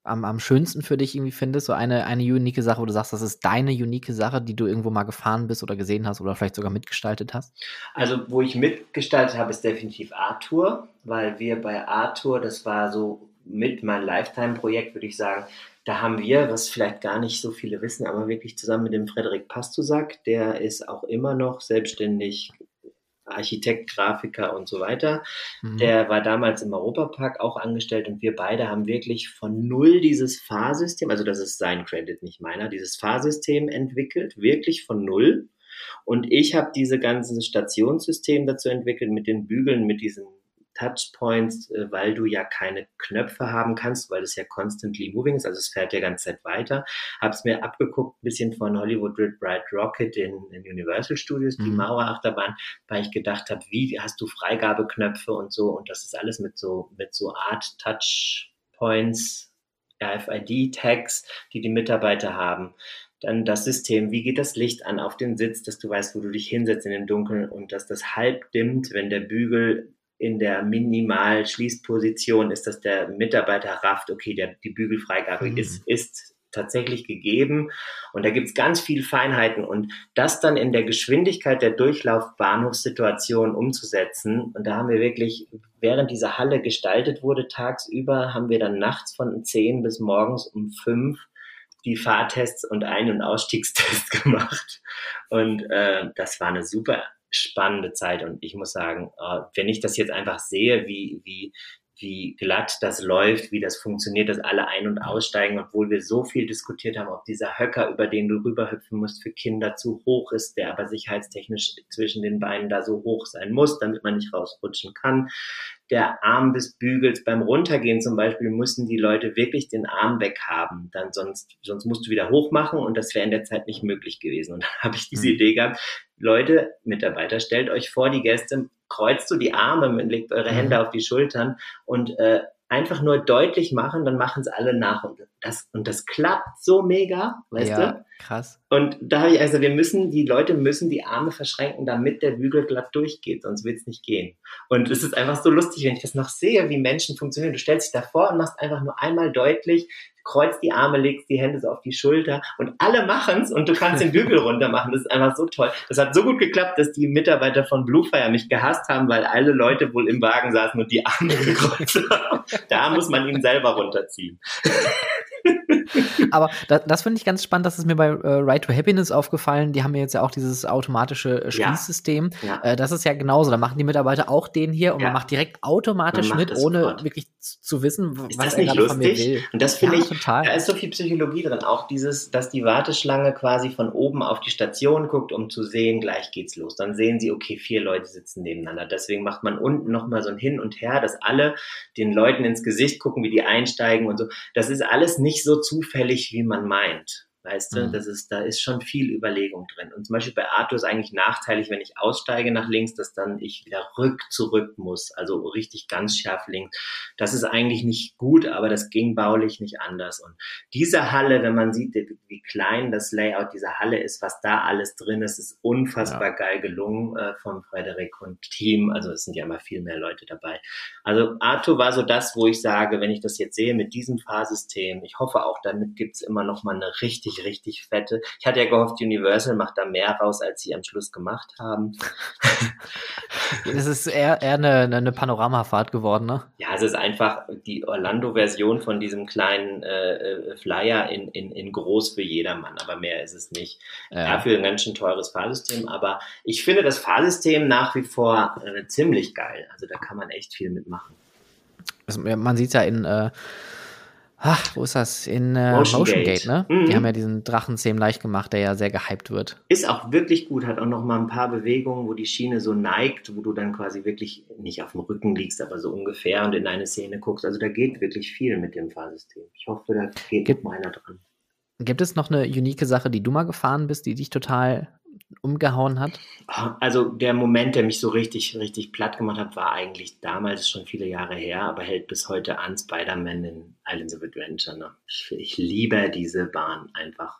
am, am schönsten für dich irgendwie findest? So eine, eine unique Sache, wo du sagst, das ist deine unique Sache, die du irgendwo mal gefahren bist oder gesehen hast oder vielleicht sogar mitgestaltet hast? Also, wo ich mitgestaltet habe, ist definitiv Arthur, weil wir bei Arthur, das war so mit mein Lifetime-Projekt, würde ich sagen, da haben wir, was vielleicht gar nicht so viele wissen, aber wirklich zusammen mit dem Frederik Pastusak, der ist auch immer noch selbstständig Architekt, Grafiker und so weiter. Mhm. Der war damals im Europapark auch angestellt und wir beide haben wirklich von null dieses Fahrsystem, also das ist sein Credit, nicht meiner, dieses Fahrsystem entwickelt, wirklich von null. Und ich habe diese ganze Stationssystem dazu entwickelt mit den Bügeln, mit diesen Touchpoints, äh, weil du ja keine Knöpfe haben kannst, weil es ja constantly moving ist, also es fährt ja ganze Zeit weiter. Habe es mir abgeguckt, ein bisschen von Hollywood Red Bright Rocket in, in Universal Studios, die mhm. Mauerachterbahn, weil ich gedacht habe, wie hast du Freigabeknöpfe und so und das ist alles mit so mit so Art Touchpoints, RFID-Tags, die die Mitarbeiter haben dann das System, wie geht das Licht an auf den Sitz, dass du weißt, wo du dich hinsetzt in dem Dunkeln und dass das halb dimmt, wenn der Bügel in der Minimal-Schließposition ist, dass der Mitarbeiter rafft, okay, der, die Bügelfreigabe mhm. ist, ist tatsächlich gegeben. Und da gibt es ganz viele Feinheiten. Und das dann in der Geschwindigkeit der Durchlaufbahnhofssituation umzusetzen. Und da haben wir wirklich, während diese Halle gestaltet wurde, tagsüber, haben wir dann nachts von 10 bis morgens um 5 die Fahrtests und Ein- und Ausstiegstests gemacht. Und äh, das war eine super spannende Zeit und ich muss sagen, äh, wenn ich das jetzt einfach sehe, wie, wie, wie glatt das läuft, wie das funktioniert, dass alle ein- und aussteigen, obwohl wir so viel diskutiert haben, ob dieser Höcker, über den du rüberhüpfen musst, für Kinder zu hoch ist, der aber sicherheitstechnisch zwischen den Beinen da so hoch sein muss, damit man nicht rausrutschen kann der Arm des Bügels. Beim Runtergehen zum Beispiel mussten die Leute wirklich den Arm weghaben. Dann sonst, sonst musst du wieder hochmachen und das wäre in der Zeit nicht möglich gewesen. Und dann habe ich diese mhm. Idee gehabt, Leute, Mitarbeiter, stellt euch vor, die Gäste, kreuzt so die Arme, legt eure Hände mhm. auf die Schultern und äh, einfach nur deutlich machen, dann machen es alle nach. Und das, und das klappt so mega, weißt ja, du? Krass. Und da habe ich also, wir müssen, die Leute müssen die Arme verschränken, damit der Bügel glatt durchgeht, sonst wird es nicht gehen. Und es ist einfach so lustig, wenn ich das noch sehe, wie Menschen funktionieren. Du stellst dich davor und machst einfach nur einmal deutlich, kreuzt die Arme, legst die Hände so auf die Schulter und alle machen's und du kannst den Bügel runter machen. Das ist einfach so toll. Das hat so gut geklappt, dass die Mitarbeiter von Bluefire mich gehasst haben, weil alle Leute wohl im Wagen saßen und die Arme gekreuzt haben. Da muss man ihn selber runterziehen. Aber das, das finde ich ganz spannend, das ist mir bei äh, Right to Happiness aufgefallen. Die haben jetzt ja auch dieses automatische äh, Schließsystem. Ja, ja. Äh, das ist ja genauso. Da machen die Mitarbeiter auch den hier und ja. man macht direkt automatisch mit, ohne sofort. wirklich zu wissen, ist was er gerade von mir will. Und das finde ich, total. da ist so viel Psychologie drin. Auch dieses, dass die Warteschlange quasi von oben auf die Station guckt, um zu sehen, gleich geht's los. Dann sehen sie, okay, vier Leute sitzen nebeneinander. Deswegen macht man unten nochmal so ein Hin und Her, dass alle den Leuten ins Gesicht gucken, wie die einsteigen und so. Das ist alles nicht so zufällig, wie man meint. Weißt du, mhm. das ist, da ist schon viel Überlegung drin. Und zum Beispiel bei Arthur ist eigentlich nachteilig, wenn ich aussteige nach links, dass dann ich wieder rück zurück muss. Also richtig ganz scharf links. Das ist eigentlich nicht gut, aber das ging baulich nicht anders. Und diese Halle, wenn man sieht, wie klein das Layout dieser Halle ist, was da alles drin ist, ist unfassbar ja. geil gelungen äh, vom Frederik und Team. Also es sind ja immer viel mehr Leute dabei. Also Arthur war so das, wo ich sage, wenn ich das jetzt sehe mit diesem Fahrsystem, ich hoffe auch, damit gibt's immer noch mal eine richtig richtig, richtig fette. Ich hatte ja gehofft, Universal macht da mehr raus, als sie am Schluss gemacht haben. Es ist eher, eher eine, eine Panoramafahrt geworden, ne? Ja, es ist einfach die Orlando-Version von diesem kleinen äh, äh, Flyer in, in, in groß für jedermann, aber mehr ist es nicht. Ja. Dafür ein ganz schön teures Fahrsystem, aber ich finde das Fahrsystem nach wie vor äh, ziemlich geil. Also da kann man echt viel mitmachen. Also, man sieht ja in äh, Ach, wo ist das? In äh, Motion, Motion Gate, Gate ne? Mhm. Die haben ja diesen Drachenzähm leicht gemacht, der ja sehr gehypt wird. Ist auch wirklich gut, hat auch noch mal ein paar Bewegungen, wo die Schiene so neigt, wo du dann quasi wirklich nicht auf dem Rücken liegst, aber so ungefähr und in eine Szene guckst. Also da geht wirklich viel mit dem Fahrsystem. Ich hoffe, da geht Gibt, noch einer dran. Gibt es noch eine unique Sache, die du mal gefahren bist, die dich total umgehauen hat? Also der Moment, der mich so richtig, richtig platt gemacht hat, war eigentlich damals schon viele Jahre her, aber hält bis heute an Spider-Man in Islands of Adventure. Ne? Ich, ich, liebe diese Bahn einfach.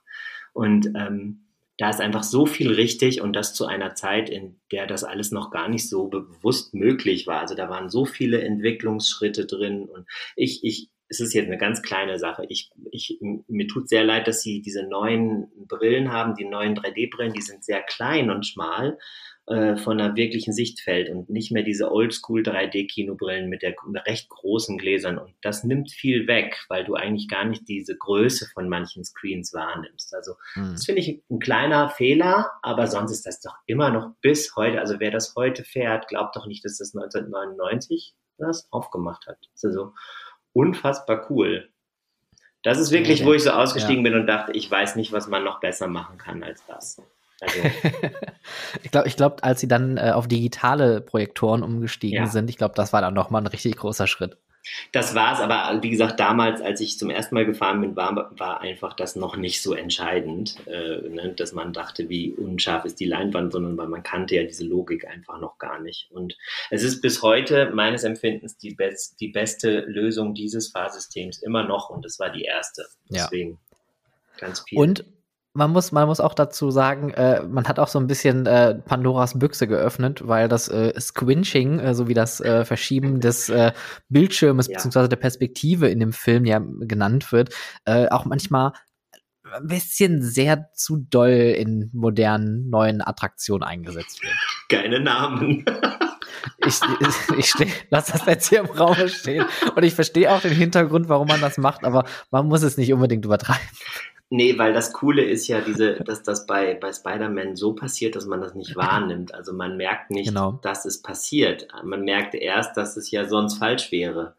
Und ähm, da ist einfach so viel richtig und das zu einer Zeit, in der das alles noch gar nicht so bewusst möglich war. Also da waren so viele Entwicklungsschritte drin und ich, ich es ist jetzt eine ganz kleine Sache. Ich, ich, mir tut sehr leid, dass sie diese neuen Brillen haben, die neuen 3D-Brillen, die sind sehr klein und schmal äh, von einer wirklichen Sichtfeld und nicht mehr diese Oldschool 3D-Kinobrillen mit der mit recht großen Gläsern. Und das nimmt viel weg, weil du eigentlich gar nicht diese Größe von manchen Screens wahrnimmst. Also mhm. das finde ich ein kleiner Fehler, aber sonst ist das doch immer noch bis heute. Also wer das heute fährt, glaubt doch nicht, dass das 1999 das aufgemacht hat. Also unfassbar cool. Das ist wirklich, wo ich so ausgestiegen ja. bin und dachte, ich weiß nicht, was man noch besser machen kann als das. Also. ich glaube, ich glaub, als sie dann äh, auf digitale Projektoren umgestiegen ja. sind, ich glaube, das war dann nochmal ein richtig großer Schritt. Das war es, aber wie gesagt, damals, als ich zum ersten Mal gefahren bin, war, war einfach das noch nicht so entscheidend, äh, ne, dass man dachte, wie unscharf ist die Leinwand, sondern weil man kannte ja diese Logik einfach noch gar nicht. Und es ist bis heute meines Empfindens die, best, die beste Lösung dieses Fahrsystems immer noch und es war die erste. Deswegen ja. ganz viel. Und man muss, man muss auch dazu sagen, äh, man hat auch so ein bisschen äh, Pandoras Büchse geöffnet, weil das äh, Squinching, äh, so wie das äh, Verschieben des äh, Bildschirmes ja. beziehungsweise der Perspektive in dem Film ja genannt wird, auch manchmal ein bisschen sehr zu doll in modernen neuen Attraktionen eingesetzt wird. Keine Namen. ich, ich, ich steh, lass das jetzt hier im Raum stehen. Und ich verstehe auch den Hintergrund, warum man das macht, aber man muss es nicht unbedingt übertreiben. Nee, weil das Coole ist ja diese, dass das bei, bei Spider-Man so passiert, dass man das nicht wahrnimmt. Also man merkt nicht, genau. dass es passiert. Man merkt erst, dass es ja sonst falsch wäre.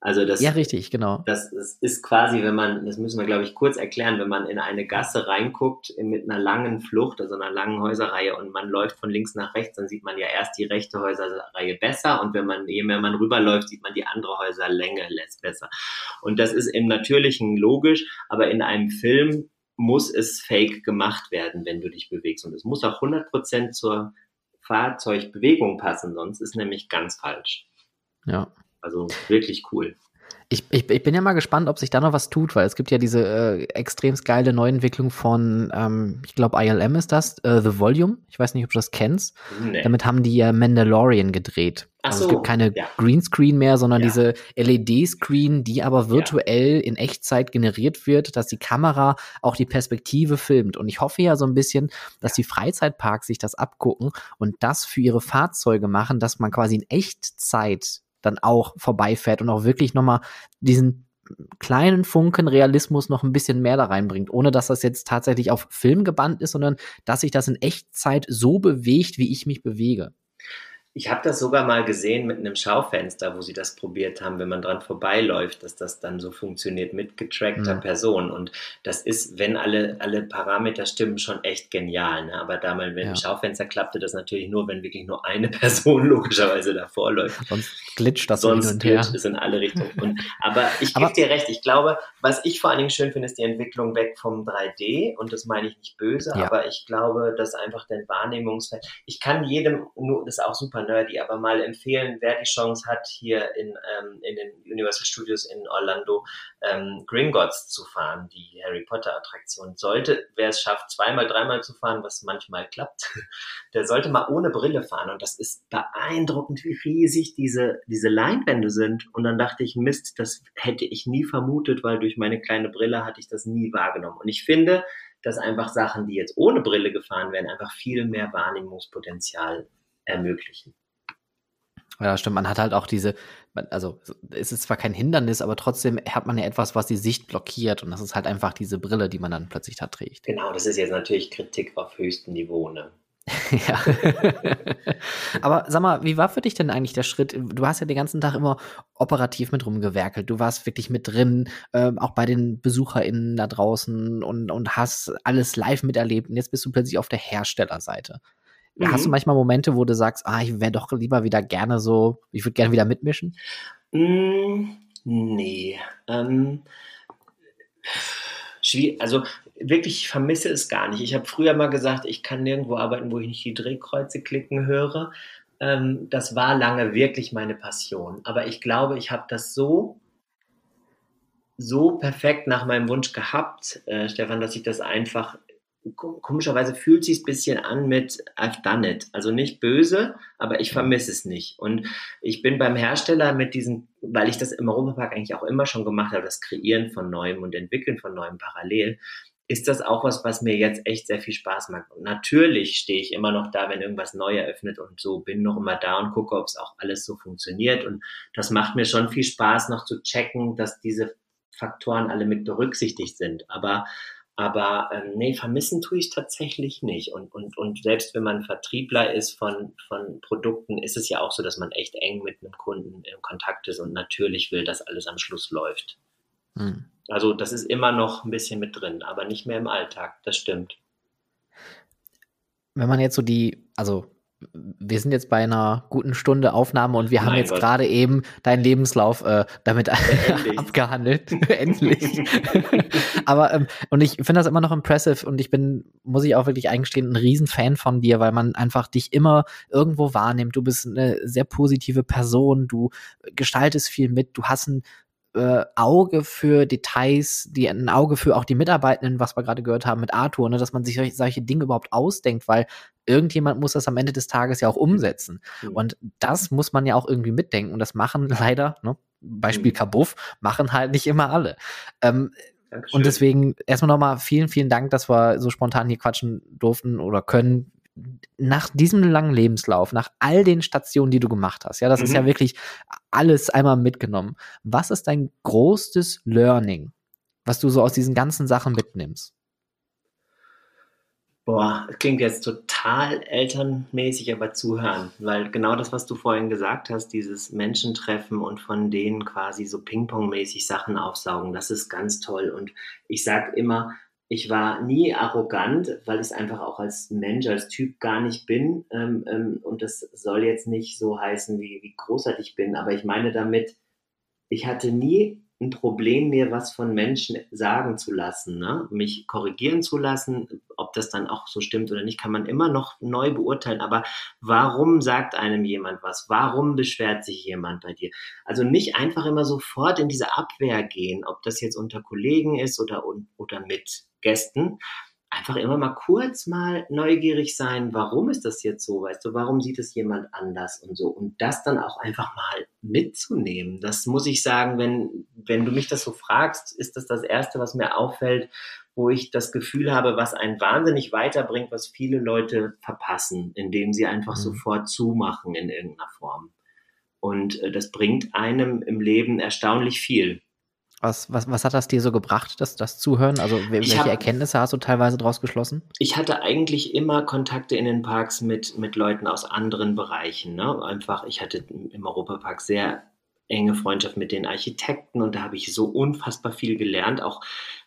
Also das, ja, richtig, genau. Das, das ist quasi, wenn man, das müssen wir, glaube ich, kurz erklären, wenn man in eine Gasse reinguckt mit einer langen Flucht, also einer langen Häuserreihe und man läuft von links nach rechts, dann sieht man ja erst die rechte Häuserreihe besser und wenn man, je mehr man rüberläuft, sieht man die andere Häuserlänge lässt besser. Und das ist im Natürlichen logisch, aber in einem Film muss es fake gemacht werden, wenn du dich bewegst. Und es muss auch 100% zur Fahrzeugbewegung passen, sonst ist nämlich ganz falsch. Ja. Also wirklich cool. Ich, ich, ich bin ja mal gespannt, ob sich da noch was tut, weil es gibt ja diese äh, extrem geile Neuentwicklung von, ähm, ich glaube, ILM ist das, äh, The Volume. Ich weiß nicht, ob du das kennst. Nee. Damit haben die ja Mandalorian gedreht. Ach also so, es gibt keine ja. Greenscreen mehr, sondern ja. diese LED-Screen, die aber virtuell ja. in Echtzeit generiert wird, dass die Kamera auch die Perspektive filmt. Und ich hoffe ja so ein bisschen, dass die Freizeitparks sich das abgucken und das für ihre Fahrzeuge machen, dass man quasi in Echtzeit dann auch vorbeifährt und auch wirklich nochmal diesen kleinen Funken Realismus noch ein bisschen mehr da reinbringt, ohne dass das jetzt tatsächlich auf Film gebannt ist, sondern dass sich das in Echtzeit so bewegt, wie ich mich bewege. Ich habe das sogar mal gesehen mit einem Schaufenster, wo sie das probiert haben, wenn man dran vorbeiläuft, dass das dann so funktioniert mit getrackter mhm. Person. Und das ist, wenn alle, alle Parameter stimmen, schon echt genial. Ne? Aber da mal mit ja. dem Schaufenster klappte das natürlich nur, wenn wirklich nur eine Person logischerweise davor läuft. Sonst glitscht das Sonst hin und glitscht her. es in alle Richtungen. Und, aber ich gebe dir recht, ich glaube, was ich vor allen Dingen schön finde, ist die Entwicklung weg vom 3D. Und das meine ich nicht böse, ja. aber ich glaube, dass einfach dein Wahrnehmungsfeld, ich kann jedem, nur, das ist auch super nerdy, aber mal empfehlen, wer die Chance hat, hier in, ähm, in den Universal Studios in Orlando ähm, Gringotts zu fahren, die Harry Potter Attraktion. Sollte, wer es schafft, zweimal, dreimal zu fahren, was manchmal klappt, der sollte mal ohne Brille fahren. Und das ist beeindruckend, wie riesig diese, diese Leinwände sind. Und dann dachte ich, Mist, das hätte ich nie vermutet, weil durch meine kleine Brille hatte ich das nie wahrgenommen. Und ich finde, dass einfach Sachen, die jetzt ohne Brille gefahren werden, einfach viel mehr Wahrnehmungspotenzial ermöglichen. Ja, stimmt. Man hat halt auch diese, also es ist zwar kein Hindernis, aber trotzdem hat man ja etwas, was die Sicht blockiert. Und das ist halt einfach diese Brille, die man dann plötzlich da trägt. Genau, das ist jetzt natürlich Kritik auf höchstem Niveau, ne? ja. aber sag mal, wie war für dich denn eigentlich der Schritt? Du hast ja den ganzen Tag immer operativ mit rumgewerkelt. Du warst wirklich mit drin, äh, auch bei den BesucherInnen da draußen und, und hast alles live miterlebt. Und jetzt bist du plötzlich auf der Herstellerseite. Mhm. Hast du manchmal Momente, wo du sagst, ah, ich wäre doch lieber wieder gerne so, ich würde gerne wieder mitmischen? Mm, nee. Ähm, schwierig, also wirklich, ich vermisse es gar nicht. Ich habe früher mal gesagt, ich kann nirgendwo arbeiten, wo ich nicht die Drehkreuze klicken höre. Ähm, das war lange wirklich meine Passion. Aber ich glaube, ich habe das so so perfekt nach meinem Wunsch gehabt, äh, Stefan, dass ich das einfach komischerweise fühlt sich ein bisschen an mit I've done it. Also nicht böse, aber ich vermisse es nicht. Und ich bin beim Hersteller mit diesem, weil ich das im Europapark eigentlich auch immer schon gemacht habe, das Kreieren von Neuem und Entwickeln von Neuem parallel, ist das auch was, was mir jetzt echt sehr viel Spaß macht. Und natürlich stehe ich immer noch da, wenn irgendwas neu eröffnet und so bin noch immer da und gucke, ob es auch alles so funktioniert. Und das macht mir schon viel Spaß, noch zu checken, dass diese Faktoren alle mit berücksichtigt sind. Aber aber ähm, nee, vermissen tue ich tatsächlich nicht. Und, und, und selbst wenn man Vertriebler ist von, von Produkten, ist es ja auch so, dass man echt eng mit einem Kunden im Kontakt ist und natürlich will, dass alles am Schluss läuft. Hm. Also das ist immer noch ein bisschen mit drin, aber nicht mehr im Alltag, das stimmt. Wenn man jetzt so die, also wir sind jetzt bei einer guten Stunde Aufnahme und wir haben jetzt gerade eben deinen Lebenslauf äh, damit abgehandelt. Endlich. Aber ähm, und ich finde das immer noch impressive und ich bin, muss ich auch wirklich eingestehen, ein Riesenfan von dir, weil man einfach dich immer irgendwo wahrnimmt. Du bist eine sehr positive Person, du gestaltest viel mit, du hast ein äh, Auge für Details, die ein Auge für auch die Mitarbeitenden, was wir gerade gehört haben mit Arthur, ne, dass man sich solche, solche Dinge überhaupt ausdenkt, weil irgendjemand muss das am Ende des Tages ja auch umsetzen. Mhm. Und das muss man ja auch irgendwie mitdenken. Und das machen leider, ne, Beispiel mhm. Kabuff, machen halt nicht immer alle. Ähm, und deswegen erstmal nochmal vielen, vielen Dank, dass wir so spontan hier quatschen durften oder können nach diesem langen Lebenslauf, nach all den Stationen, die du gemacht hast, ja, das mhm. ist ja mhm. wirklich alles einmal mitgenommen. Was ist dein größtes Learning, was du so aus diesen ganzen Sachen mitnimmst? Boah, klingt jetzt total elternmäßig, aber zuhören, weil genau das, was du vorhin gesagt hast, dieses Menschentreffen und von denen quasi so Ping-Pong-mäßig Sachen aufsaugen, das ist ganz toll. Und ich sag immer, ich war nie arrogant, weil ich es einfach auch als Mensch, als Typ gar nicht bin. Ähm, ähm, und das soll jetzt nicht so heißen, wie, wie großartig ich bin, aber ich meine damit, ich hatte nie ein Problem, mir was von Menschen sagen zu lassen, ne? mich korrigieren zu lassen. Ob das dann auch so stimmt oder nicht, kann man immer noch neu beurteilen. Aber warum sagt einem jemand was? Warum beschwert sich jemand bei dir? Also nicht einfach immer sofort in diese Abwehr gehen, ob das jetzt unter Kollegen ist oder, oder mit Gästen, einfach immer mal kurz mal neugierig sein, warum ist das jetzt so, weißt du, warum sieht es jemand anders und so und das dann auch einfach mal mitzunehmen. Das muss ich sagen, wenn wenn du mich das so fragst, ist das das erste, was mir auffällt, wo ich das Gefühl habe, was einen wahnsinnig weiterbringt, was viele Leute verpassen, indem sie einfach mhm. sofort zumachen in irgendeiner Form. Und äh, das bringt einem im Leben erstaunlich viel. Was, was, was hat das dir so gebracht, das, das Zuhören? Also welche hab, Erkenntnisse hast du teilweise daraus geschlossen? Ich hatte eigentlich immer Kontakte in den Parks mit, mit Leuten aus anderen Bereichen. Ne? Einfach, ich hatte im Europapark sehr enge Freundschaft mit den Architekten und da habe ich so unfassbar viel gelernt, auch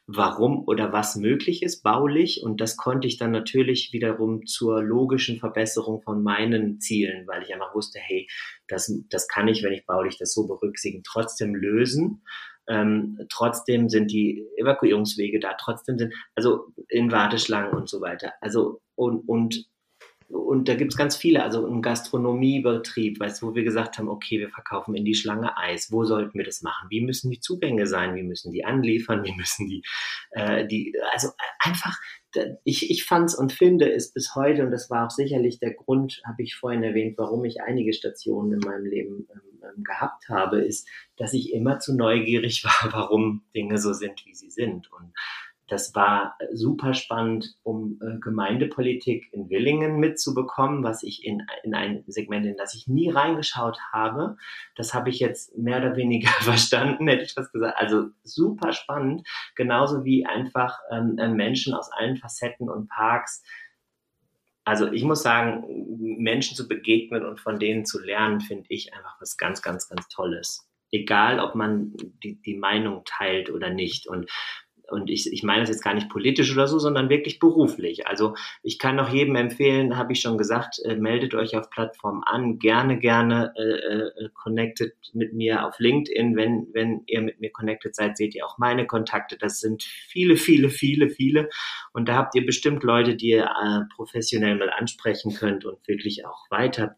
warum oder was möglich ist baulich und das konnte ich dann natürlich wiederum zur logischen Verbesserung von meinen Zielen, weil ich einfach wusste, hey, das, das kann ich, wenn ich baulich das so berücksichtigen, trotzdem lösen ähm, trotzdem sind die Evakuierungswege da, trotzdem sind, also in Warteschlangen und so weiter. Also und, und, und da gibt's ganz viele, also ein Gastronomiebetrieb, weißt du, wo wir gesagt haben, okay, wir verkaufen in die Schlange Eis. Wo sollten wir das machen? Wie müssen die Zugänge sein? Wie müssen die anliefern? Wie müssen die, äh, die, also einfach ich, ich fand es und finde es bis heute, und das war auch sicherlich der Grund, habe ich vorhin erwähnt, warum ich einige Stationen in meinem Leben ähm, ähm gehabt habe, ist, dass ich immer zu neugierig war, warum Dinge so sind, wie sie sind. Und das war super spannend, um äh, Gemeindepolitik in Willingen mitzubekommen, was ich in, in ein Segment, in das ich nie reingeschaut habe. Das habe ich jetzt mehr oder weniger verstanden, hätte ich was gesagt. Also super spannend, genauso wie einfach ähm, äh, Menschen aus allen Facetten und Parks. Also ich muss sagen, Menschen zu begegnen und von denen zu lernen, finde ich einfach was ganz, ganz, ganz Tolles egal ob man die, die Meinung teilt oder nicht. Und und ich, ich meine das jetzt gar nicht politisch oder so, sondern wirklich beruflich. Also ich kann auch jedem empfehlen, habe ich schon gesagt, äh, meldet euch auf Plattformen an, gerne, gerne äh, äh, connected mit mir auf LinkedIn. Wenn, wenn ihr mit mir connected seid, seht ihr auch meine Kontakte. Das sind viele, viele, viele, viele. Und da habt ihr bestimmt Leute, die ihr äh, professionell mal ansprechen könnt und wirklich auch weiter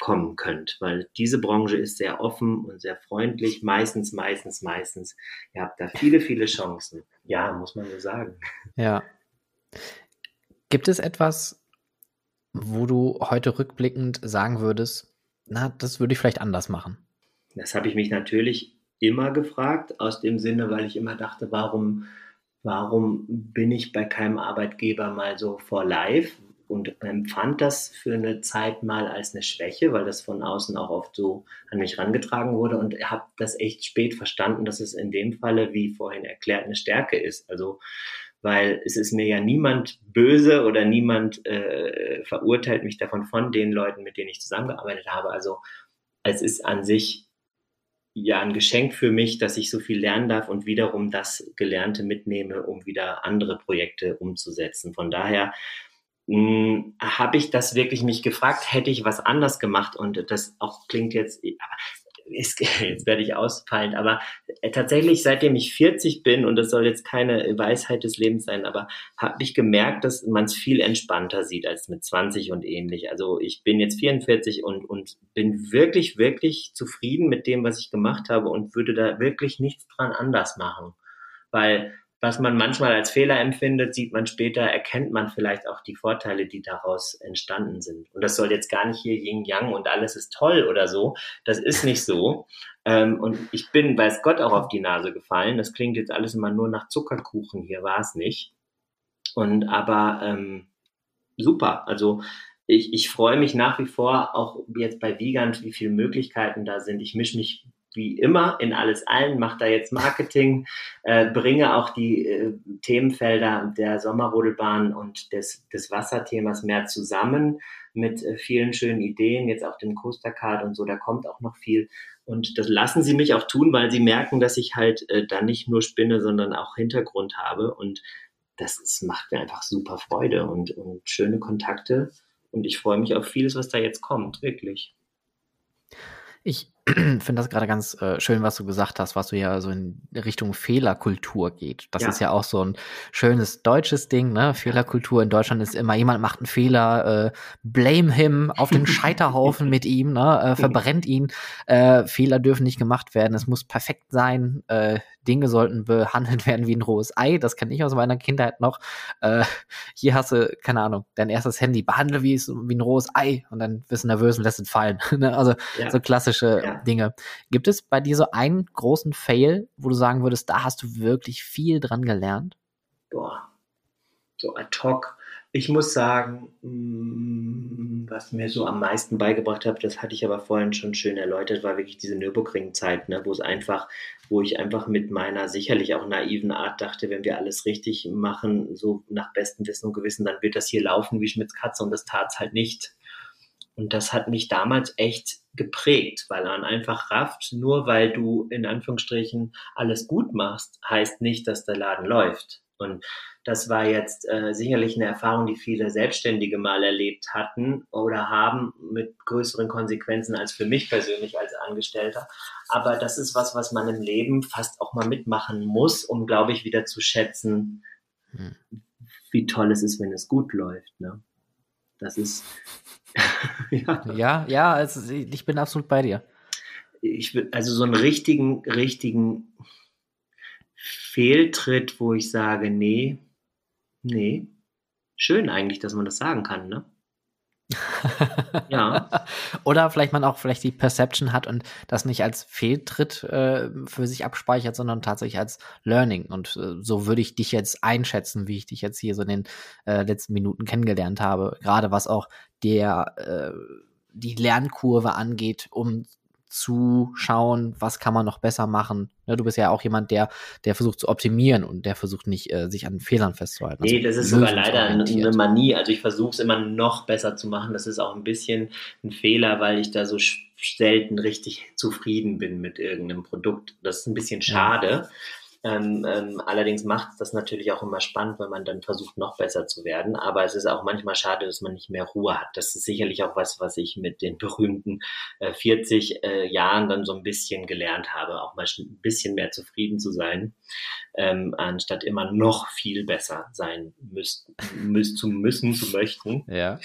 kommen könnt, weil diese Branche ist sehr offen und sehr freundlich. Meistens, meistens, meistens. Ihr habt da viele, viele Chancen. Ja, muss man so sagen. Ja. Gibt es etwas, wo du heute rückblickend sagen würdest, na, das würde ich vielleicht anders machen? Das habe ich mich natürlich immer gefragt, aus dem Sinne, weil ich immer dachte, warum, warum bin ich bei keinem Arbeitgeber mal so vor live? Und empfand das für eine Zeit mal als eine Schwäche, weil das von außen auch oft so an mich rangetragen wurde und habe das echt spät verstanden, dass es in dem Falle, wie vorhin erklärt, eine Stärke ist. Also weil es ist mir ja niemand böse oder niemand äh, verurteilt mich davon von den Leuten, mit denen ich zusammengearbeitet habe. Also es ist an sich ja ein Geschenk für mich, dass ich so viel lernen darf und wiederum das Gelernte mitnehme, um wieder andere Projekte umzusetzen. Von daher habe ich das wirklich mich gefragt, hätte ich was anders gemacht und das auch klingt jetzt, ist, jetzt werde ich ausfallen, aber äh, tatsächlich, seitdem ich 40 bin, und das soll jetzt keine Weisheit des Lebens sein, aber habe ich gemerkt, dass man es viel entspannter sieht als mit 20 und ähnlich. Also ich bin jetzt 44 und, und bin wirklich, wirklich zufrieden mit dem, was ich gemacht habe und würde da wirklich nichts dran anders machen. Weil was man manchmal als Fehler empfindet, sieht man später, erkennt man vielleicht auch die Vorteile, die daraus entstanden sind. Und das soll jetzt gar nicht hier Yin Yang und alles ist toll oder so. Das ist nicht so. Ähm, und ich bin, weiß Gott, auch auf die Nase gefallen. Das klingt jetzt alles immer nur nach Zuckerkuchen. Hier war es nicht. Und aber ähm, super. Also ich, ich freue mich nach wie vor auch jetzt bei Wiegand, wie viele Möglichkeiten da sind. Ich mische mich wie immer in alles allen, mache da jetzt Marketing, äh, bringe auch die äh, Themenfelder der Sommerrodelbahn und des, des Wasserthemas mehr zusammen mit äh, vielen schönen Ideen, jetzt auch dem Coaster Card und so, da kommt auch noch viel. Und das lassen sie mich auch tun, weil sie merken, dass ich halt äh, da nicht nur spinne, sondern auch Hintergrund habe. Und das ist, macht mir einfach super Freude und, und schöne Kontakte. Und ich freue mich auf vieles, was da jetzt kommt, wirklich. Ich finde das gerade ganz äh, schön, was du gesagt hast, was du ja so in Richtung Fehlerkultur geht. Das ja. ist ja auch so ein schönes deutsches Ding, ne? Fehlerkultur in Deutschland ist immer, jemand macht einen Fehler, äh, blame him auf den Scheiterhaufen mit ihm, ne? Äh, verbrennt ihn. Äh, Fehler dürfen nicht gemacht werden, es muss perfekt sein. Dinge sollten behandelt werden wie ein rohes Ei. Das kenne ich aus meiner Kindheit noch. Äh, hier hast du, keine Ahnung, dein erstes Handy, behandle wie, wie ein rohes Ei und dann bist du nervös und lässt es fallen. Ne? also ja. so klassische ja. Dinge. Gibt es bei dir so einen großen Fail, wo du sagen würdest, da hast du wirklich viel dran gelernt? Boah, so ad hoc ich muss sagen, mm, was mir so am meisten beigebracht hat, das hatte ich aber vorhin schon schön erläutert, war wirklich diese Nürburgring-Zeit, ne, wo es einfach, wo ich einfach mit meiner sicherlich auch naiven Art dachte, wenn wir alles richtig machen, so nach bestem Wissen und Gewissen, dann wird das hier laufen wie Schmitz Katze und das tat es halt nicht. Und das hat mich damals echt geprägt, weil man einfach rafft, nur weil du in Anführungsstrichen alles gut machst, heißt nicht, dass der Laden läuft. Und das war jetzt äh, sicherlich eine Erfahrung, die viele Selbstständige mal erlebt hatten oder haben mit größeren Konsequenzen als für mich persönlich als Angestellter. Aber das ist was, was man im Leben fast auch mal mitmachen muss, um, glaube ich, wieder zu schätzen, hm. wie toll es ist, wenn es gut läuft. Ne? Das ist ja. ja, ja, also ich bin absolut bei dir. Ich will also so einen richtigen, richtigen Fehltritt, wo ich sage, nee, nee. Schön eigentlich, dass man das sagen kann, ne? ja. Oder vielleicht man auch vielleicht die Perception hat und das nicht als Fehltritt äh, für sich abspeichert, sondern tatsächlich als Learning. Und äh, so würde ich dich jetzt einschätzen, wie ich dich jetzt hier so in den äh, letzten Minuten kennengelernt habe. Gerade was auch der äh, die Lernkurve angeht, um zuschauen, was kann man noch besser machen. Ne, du bist ja auch jemand, der, der versucht zu optimieren und der versucht nicht, äh, sich an Fehlern festzuhalten. Nee, also das ist sogar leider eine Manie. Also ich versuche es immer noch besser zu machen. Das ist auch ein bisschen ein Fehler, weil ich da so selten richtig zufrieden bin mit irgendeinem Produkt. Das ist ein bisschen schade. Ja. Ähm, ähm, allerdings macht es das natürlich auch immer spannend, wenn man dann versucht, noch besser zu werden. Aber es ist auch manchmal schade, dass man nicht mehr Ruhe hat. Das ist sicherlich auch was, was ich mit den berühmten äh, 40 äh, Jahren dann so ein bisschen gelernt habe, auch mal ein bisschen mehr zufrieden zu sein, ähm, anstatt immer noch viel besser sein müssen, müssen, zu müssen, zu möchten. Ja.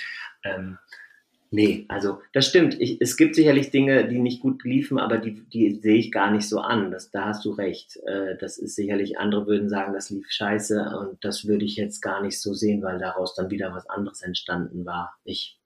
Nee, also das stimmt. Ich, es gibt sicherlich Dinge, die nicht gut liefen, aber die, die sehe ich gar nicht so an. Das, da hast du recht. Äh, das ist sicherlich, andere würden sagen, das lief scheiße und das würde ich jetzt gar nicht so sehen, weil daraus dann wieder was anderes entstanden war. Ich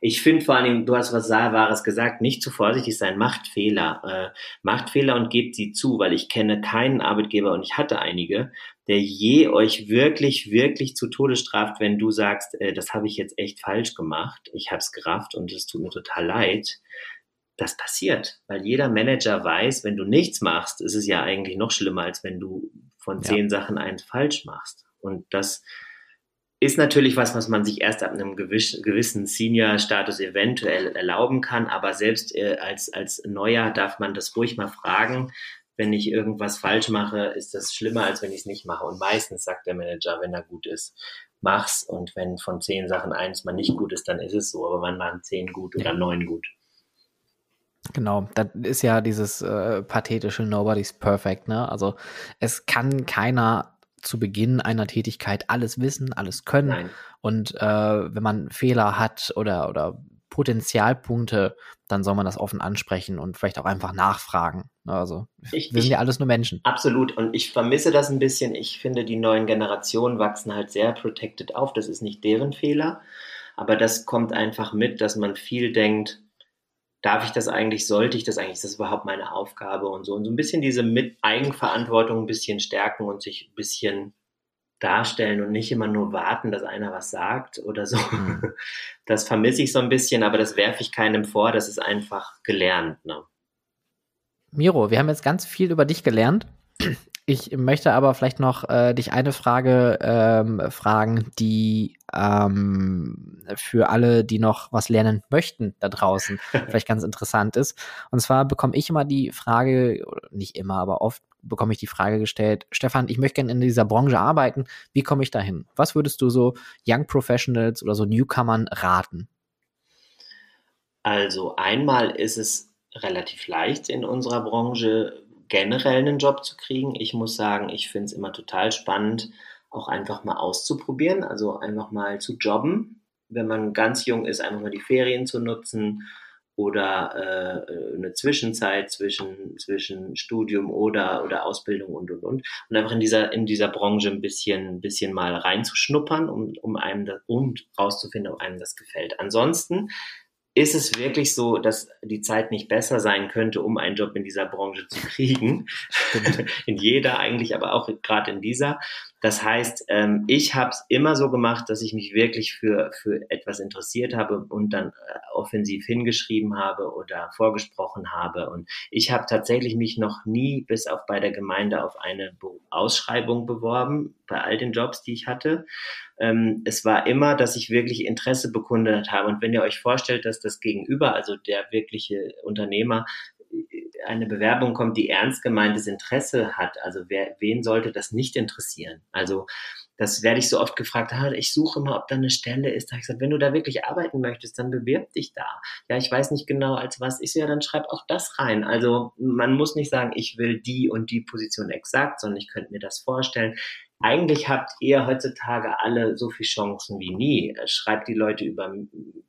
ich finde vor allen Dingen, du hast was sehr Wahres gesagt, nicht zu vorsichtig sein, macht Fehler. Äh, macht Fehler und gebt sie zu, weil ich kenne keinen Arbeitgeber und ich hatte einige, der je euch wirklich, wirklich zu Tode straft, wenn du sagst, äh, das habe ich jetzt echt falsch gemacht, ich habe es gerafft und es tut mir total leid. Das passiert, weil jeder Manager weiß, wenn du nichts machst, ist es ja eigentlich noch schlimmer, als wenn du von zehn ja. Sachen eins falsch machst. Und das, ist natürlich was, was man sich erst ab einem gewissen Senior-Status eventuell erlauben kann, aber selbst äh, als, als Neuer darf man das ruhig mal fragen. Wenn ich irgendwas falsch mache, ist das schlimmer, als wenn ich es nicht mache. Und meistens sagt der Manager, wenn er gut ist, mach's. Und wenn von zehn Sachen eins mal nicht gut ist, dann ist es so. Aber man macht zehn gut oder neun gut. Genau, das ist ja dieses äh, pathetische Nobody's perfect, ne? Also es kann keiner zu Beginn einer Tätigkeit alles wissen, alles können. Nein. Und äh, wenn man Fehler hat oder, oder Potenzialpunkte, dann soll man das offen ansprechen und vielleicht auch einfach nachfragen. Also ich, wir sind ja alles nur Menschen. Absolut. Und ich vermisse das ein bisschen. Ich finde, die neuen Generationen wachsen halt sehr protected auf. Das ist nicht deren Fehler. Aber das kommt einfach mit, dass man viel denkt, darf ich das eigentlich, sollte ich das eigentlich, ist das überhaupt meine Aufgabe und so. Und so ein bisschen diese mit Eigenverantwortung ein bisschen stärken und sich ein bisschen darstellen und nicht immer nur warten, dass einer was sagt oder so. Mhm. Das vermisse ich so ein bisschen, aber das werfe ich keinem vor, das ist einfach gelernt. Ne? Miro, wir haben jetzt ganz viel über dich gelernt. Ich möchte aber vielleicht noch äh, dich eine Frage ähm, fragen, die ähm, für alle, die noch was lernen möchten da draußen, vielleicht ganz interessant ist. Und zwar bekomme ich immer die Frage, nicht immer, aber oft bekomme ich die Frage gestellt, Stefan, ich möchte gerne in dieser Branche arbeiten, wie komme ich dahin? Was würdest du so Young Professionals oder so Newcomern raten? Also einmal ist es relativ leicht in unserer Branche generell einen Job zu kriegen. Ich muss sagen, ich finde es immer total spannend, auch einfach mal auszuprobieren, also einfach mal zu jobben. Wenn man ganz jung ist, einfach mal die Ferien zu nutzen oder äh, eine Zwischenzeit zwischen, zwischen Studium oder, oder Ausbildung und und und. Und einfach in dieser, in dieser Branche ein bisschen, bisschen mal reinzuschnuppern, um, um einem das, und rauszufinden, ob einem das gefällt. Ansonsten ist es wirklich so, dass die Zeit nicht besser sein könnte, um einen Job in dieser Branche zu kriegen. in jeder eigentlich, aber auch gerade in dieser. Das heißt, ähm, ich habe es immer so gemacht, dass ich mich wirklich für, für etwas interessiert habe und dann äh, offensiv hingeschrieben habe oder vorgesprochen habe. Und ich habe tatsächlich mich noch nie bis auf bei der Gemeinde auf eine Ausschreibung beworben, bei all den Jobs, die ich hatte. Ähm, es war immer, dass ich wirklich Interesse bekundet habe. Und wenn ihr euch vorstellt, dass das Gegenüber, also der wirkliche Unternehmer, eine Bewerbung kommt, die ernst gemeintes Interesse hat, also wer, wen sollte das nicht interessieren? Also das werde ich so oft gefragt, ah, ich suche mal, ob da eine Stelle ist. Da habe ich gesagt, wenn du da wirklich arbeiten möchtest, dann bewirb dich da. Ja, ich weiß nicht genau als was ist, ja, dann schreib auch das rein. Also man muss nicht sagen, ich will die und die Position exakt, sondern ich könnte mir das vorstellen eigentlich habt ihr heutzutage alle so viele Chancen wie nie. Schreibt die Leute über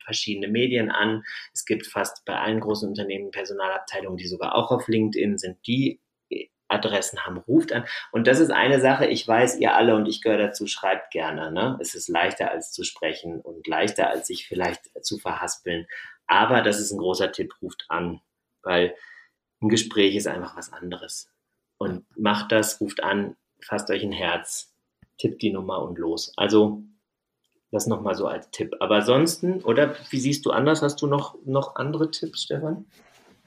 verschiedene Medien an. Es gibt fast bei allen großen Unternehmen Personalabteilungen, die sogar auch auf LinkedIn sind, die Adressen haben, ruft an. Und das ist eine Sache, ich weiß, ihr alle und ich gehöre dazu, schreibt gerne. Ne? Es ist leichter als zu sprechen und leichter als sich vielleicht zu verhaspeln. Aber das ist ein großer Tipp, ruft an, weil ein Gespräch ist einfach was anderes. Und macht das, ruft an, fasst euch ein Herz, tippt die Nummer und los. Also das nochmal so als Tipp. Aber ansonsten, oder wie siehst du anders? Hast du noch, noch andere Tipps, Stefan?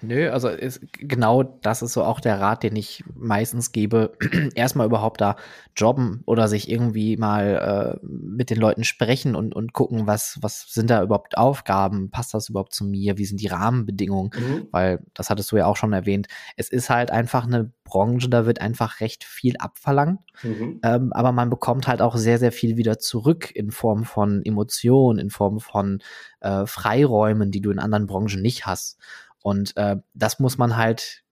Nö, also ist, genau das ist so auch der Rat, den ich meistens gebe. Erstmal überhaupt da jobben oder sich irgendwie mal äh, mit den Leuten sprechen und, und gucken, was, was sind da überhaupt Aufgaben? Passt das überhaupt zu mir? Wie sind die Rahmenbedingungen? Mhm. Weil, das hattest du ja auch schon erwähnt, es ist halt einfach eine Branche, da wird einfach recht viel abverlangt. Mhm. Ähm, aber man bekommt halt auch sehr, sehr viel wieder zurück in Form von Emotionen, in Form von äh, Freiräumen, die du in anderen Branchen nicht hast. Und äh, das muss man halt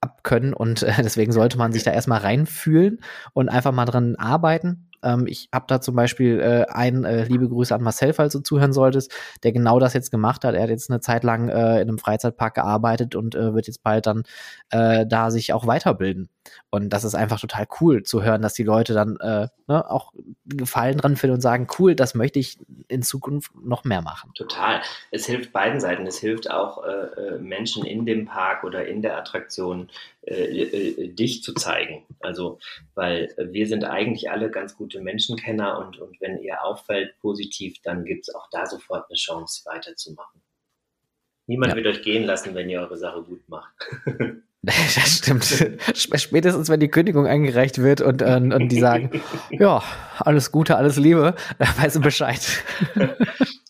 abkönnen und äh, deswegen sollte man sich da erstmal reinfühlen und einfach mal dran arbeiten. Ähm, ich habe da zum Beispiel äh, ein äh, liebe Grüße an Marcel, falls du zuhören solltest, der genau das jetzt gemacht hat. Er hat jetzt eine Zeit lang äh, in einem Freizeitpark gearbeitet und äh, wird jetzt bald dann äh, da sich auch weiterbilden. Und das ist einfach total cool zu hören, dass die Leute dann äh, ne, auch Gefallen dran finden und sagen, cool, das möchte ich in Zukunft noch mehr machen. Total. Es hilft beiden Seiten. Es hilft auch äh, äh Menschen in dem Park oder in der Attraktion äh, äh, dich zu zeigen. Also, weil wir sind eigentlich alle ganz gute Menschenkenner und, und wenn ihr auffällt positiv, dann gibt es auch da sofort eine Chance weiterzumachen. Niemand ja. wird euch gehen lassen, wenn ihr eure Sache gut macht. Das stimmt. Spätestens, wenn die Kündigung eingereicht wird und, äh, und die sagen, ja, alles Gute, alles Liebe, weißt du Bescheid.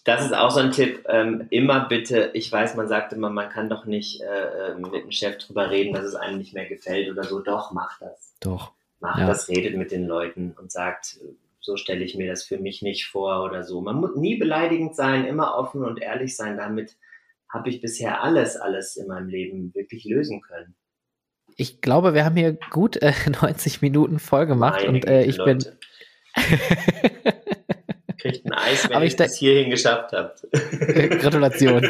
Das ist auch so ein Tipp. Ähm, immer bitte, ich weiß, man sagt immer, man kann doch nicht äh, ähm, mit dem Chef drüber reden, dass es einem nicht mehr gefällt oder so. Doch, mach das. Doch. Mach ja. das, redet mit den Leuten und sagt, so stelle ich mir das für mich nicht vor oder so. Man muss nie beleidigend sein, immer offen und ehrlich sein. Damit habe ich bisher alles, alles in meinem Leben wirklich lösen können ich glaube, wir haben hier gut äh, 90 Minuten voll gemacht Meine und äh, ich Leute. bin. Kriegt ein Eis, wenn Aber ich das hierhin geschafft habt. Gratulation.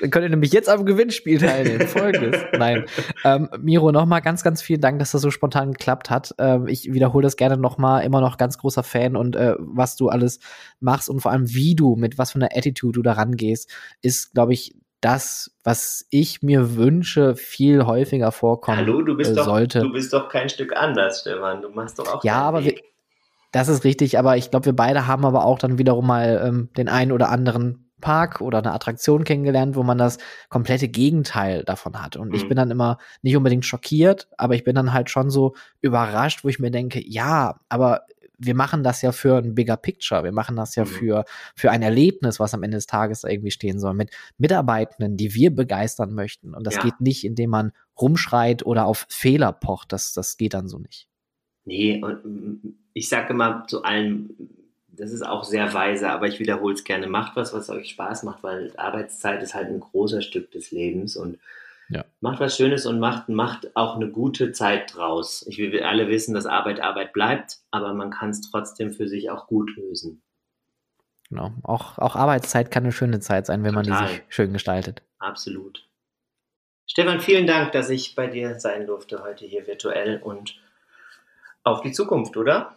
Dann könnt ihr nämlich jetzt am Gewinnspiel teilnehmen. Folgendes. Nein. Ähm, Miro, nochmal ganz, ganz vielen Dank, dass das so spontan geklappt hat. Ähm, ich wiederhole das gerne nochmal. Immer noch ganz großer Fan und äh, was du alles machst und vor allem wie du, mit was für einer Attitude du da rangehst, ist, glaube ich, das, was ich mir wünsche, viel häufiger vorkommen Hallo, du bist äh, sollte. Doch, du bist doch kein Stück anders, Stefan. Du machst doch auch. Ja, aber wir, das ist richtig. Aber ich glaube, wir beide haben aber auch dann wiederum mal ähm, den einen oder anderen Park oder eine Attraktion kennengelernt, wo man das komplette Gegenteil davon hat. Und mhm. ich bin dann immer nicht unbedingt schockiert, aber ich bin dann halt schon so überrascht, wo ich mir denke, ja, aber wir machen das ja für ein bigger Picture. Wir machen das ja mhm. für, für ein Erlebnis, was am Ende des Tages irgendwie stehen soll, mit Mitarbeitenden, die wir begeistern möchten. Und das ja. geht nicht, indem man rumschreit oder auf Fehler pocht. Das, das geht dann so nicht. Nee, und mm, ich sage immer zu allen, das ist auch sehr weise, aber ich wiederhole es gerne, macht was, was euch Spaß macht, weil Arbeitszeit ist halt ein großer Stück des Lebens und ja. Macht was Schönes und macht, macht auch eine gute Zeit draus. Ich will alle wissen, dass Arbeit Arbeit bleibt, aber man kann es trotzdem für sich auch gut lösen. Genau. Auch, auch Arbeitszeit kann eine schöne Zeit sein, wenn Total. man die sich schön gestaltet. Absolut. Stefan, vielen Dank, dass ich bei dir sein durfte heute hier virtuell und auf die Zukunft, oder?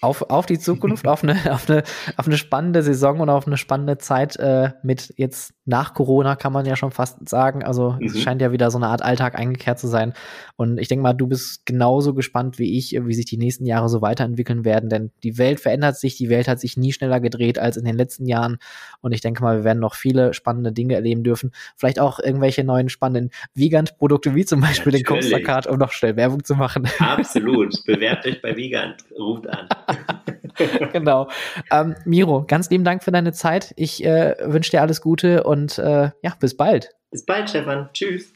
auf, auf die Zukunft, auf eine, auf, eine, auf eine spannende Saison und auf eine spannende Zeit äh, mit jetzt nach Corona, kann man ja schon fast sagen. Also mhm. es scheint ja wieder so eine Art Alltag eingekehrt zu sein. Und ich denke mal, du bist genauso gespannt wie ich, wie sich die nächsten Jahre so weiterentwickeln werden. Denn die Welt verändert sich, die Welt hat sich nie schneller gedreht als in den letzten Jahren. Und ich denke mal, wir werden noch viele spannende Dinge erleben dürfen. Vielleicht auch irgendwelche neuen spannenden Vigant-Produkte, wie zum Beispiel Natürlich. den Coaster Card, um noch schnell Werbung zu machen. Absolut. Bewerbt euch bei Vigant. Ruft an. genau. Ähm, Miro, ganz lieben Dank für deine Zeit. Ich äh, wünsche dir alles Gute und äh, ja, bis bald. Bis bald, Stefan. Tschüss.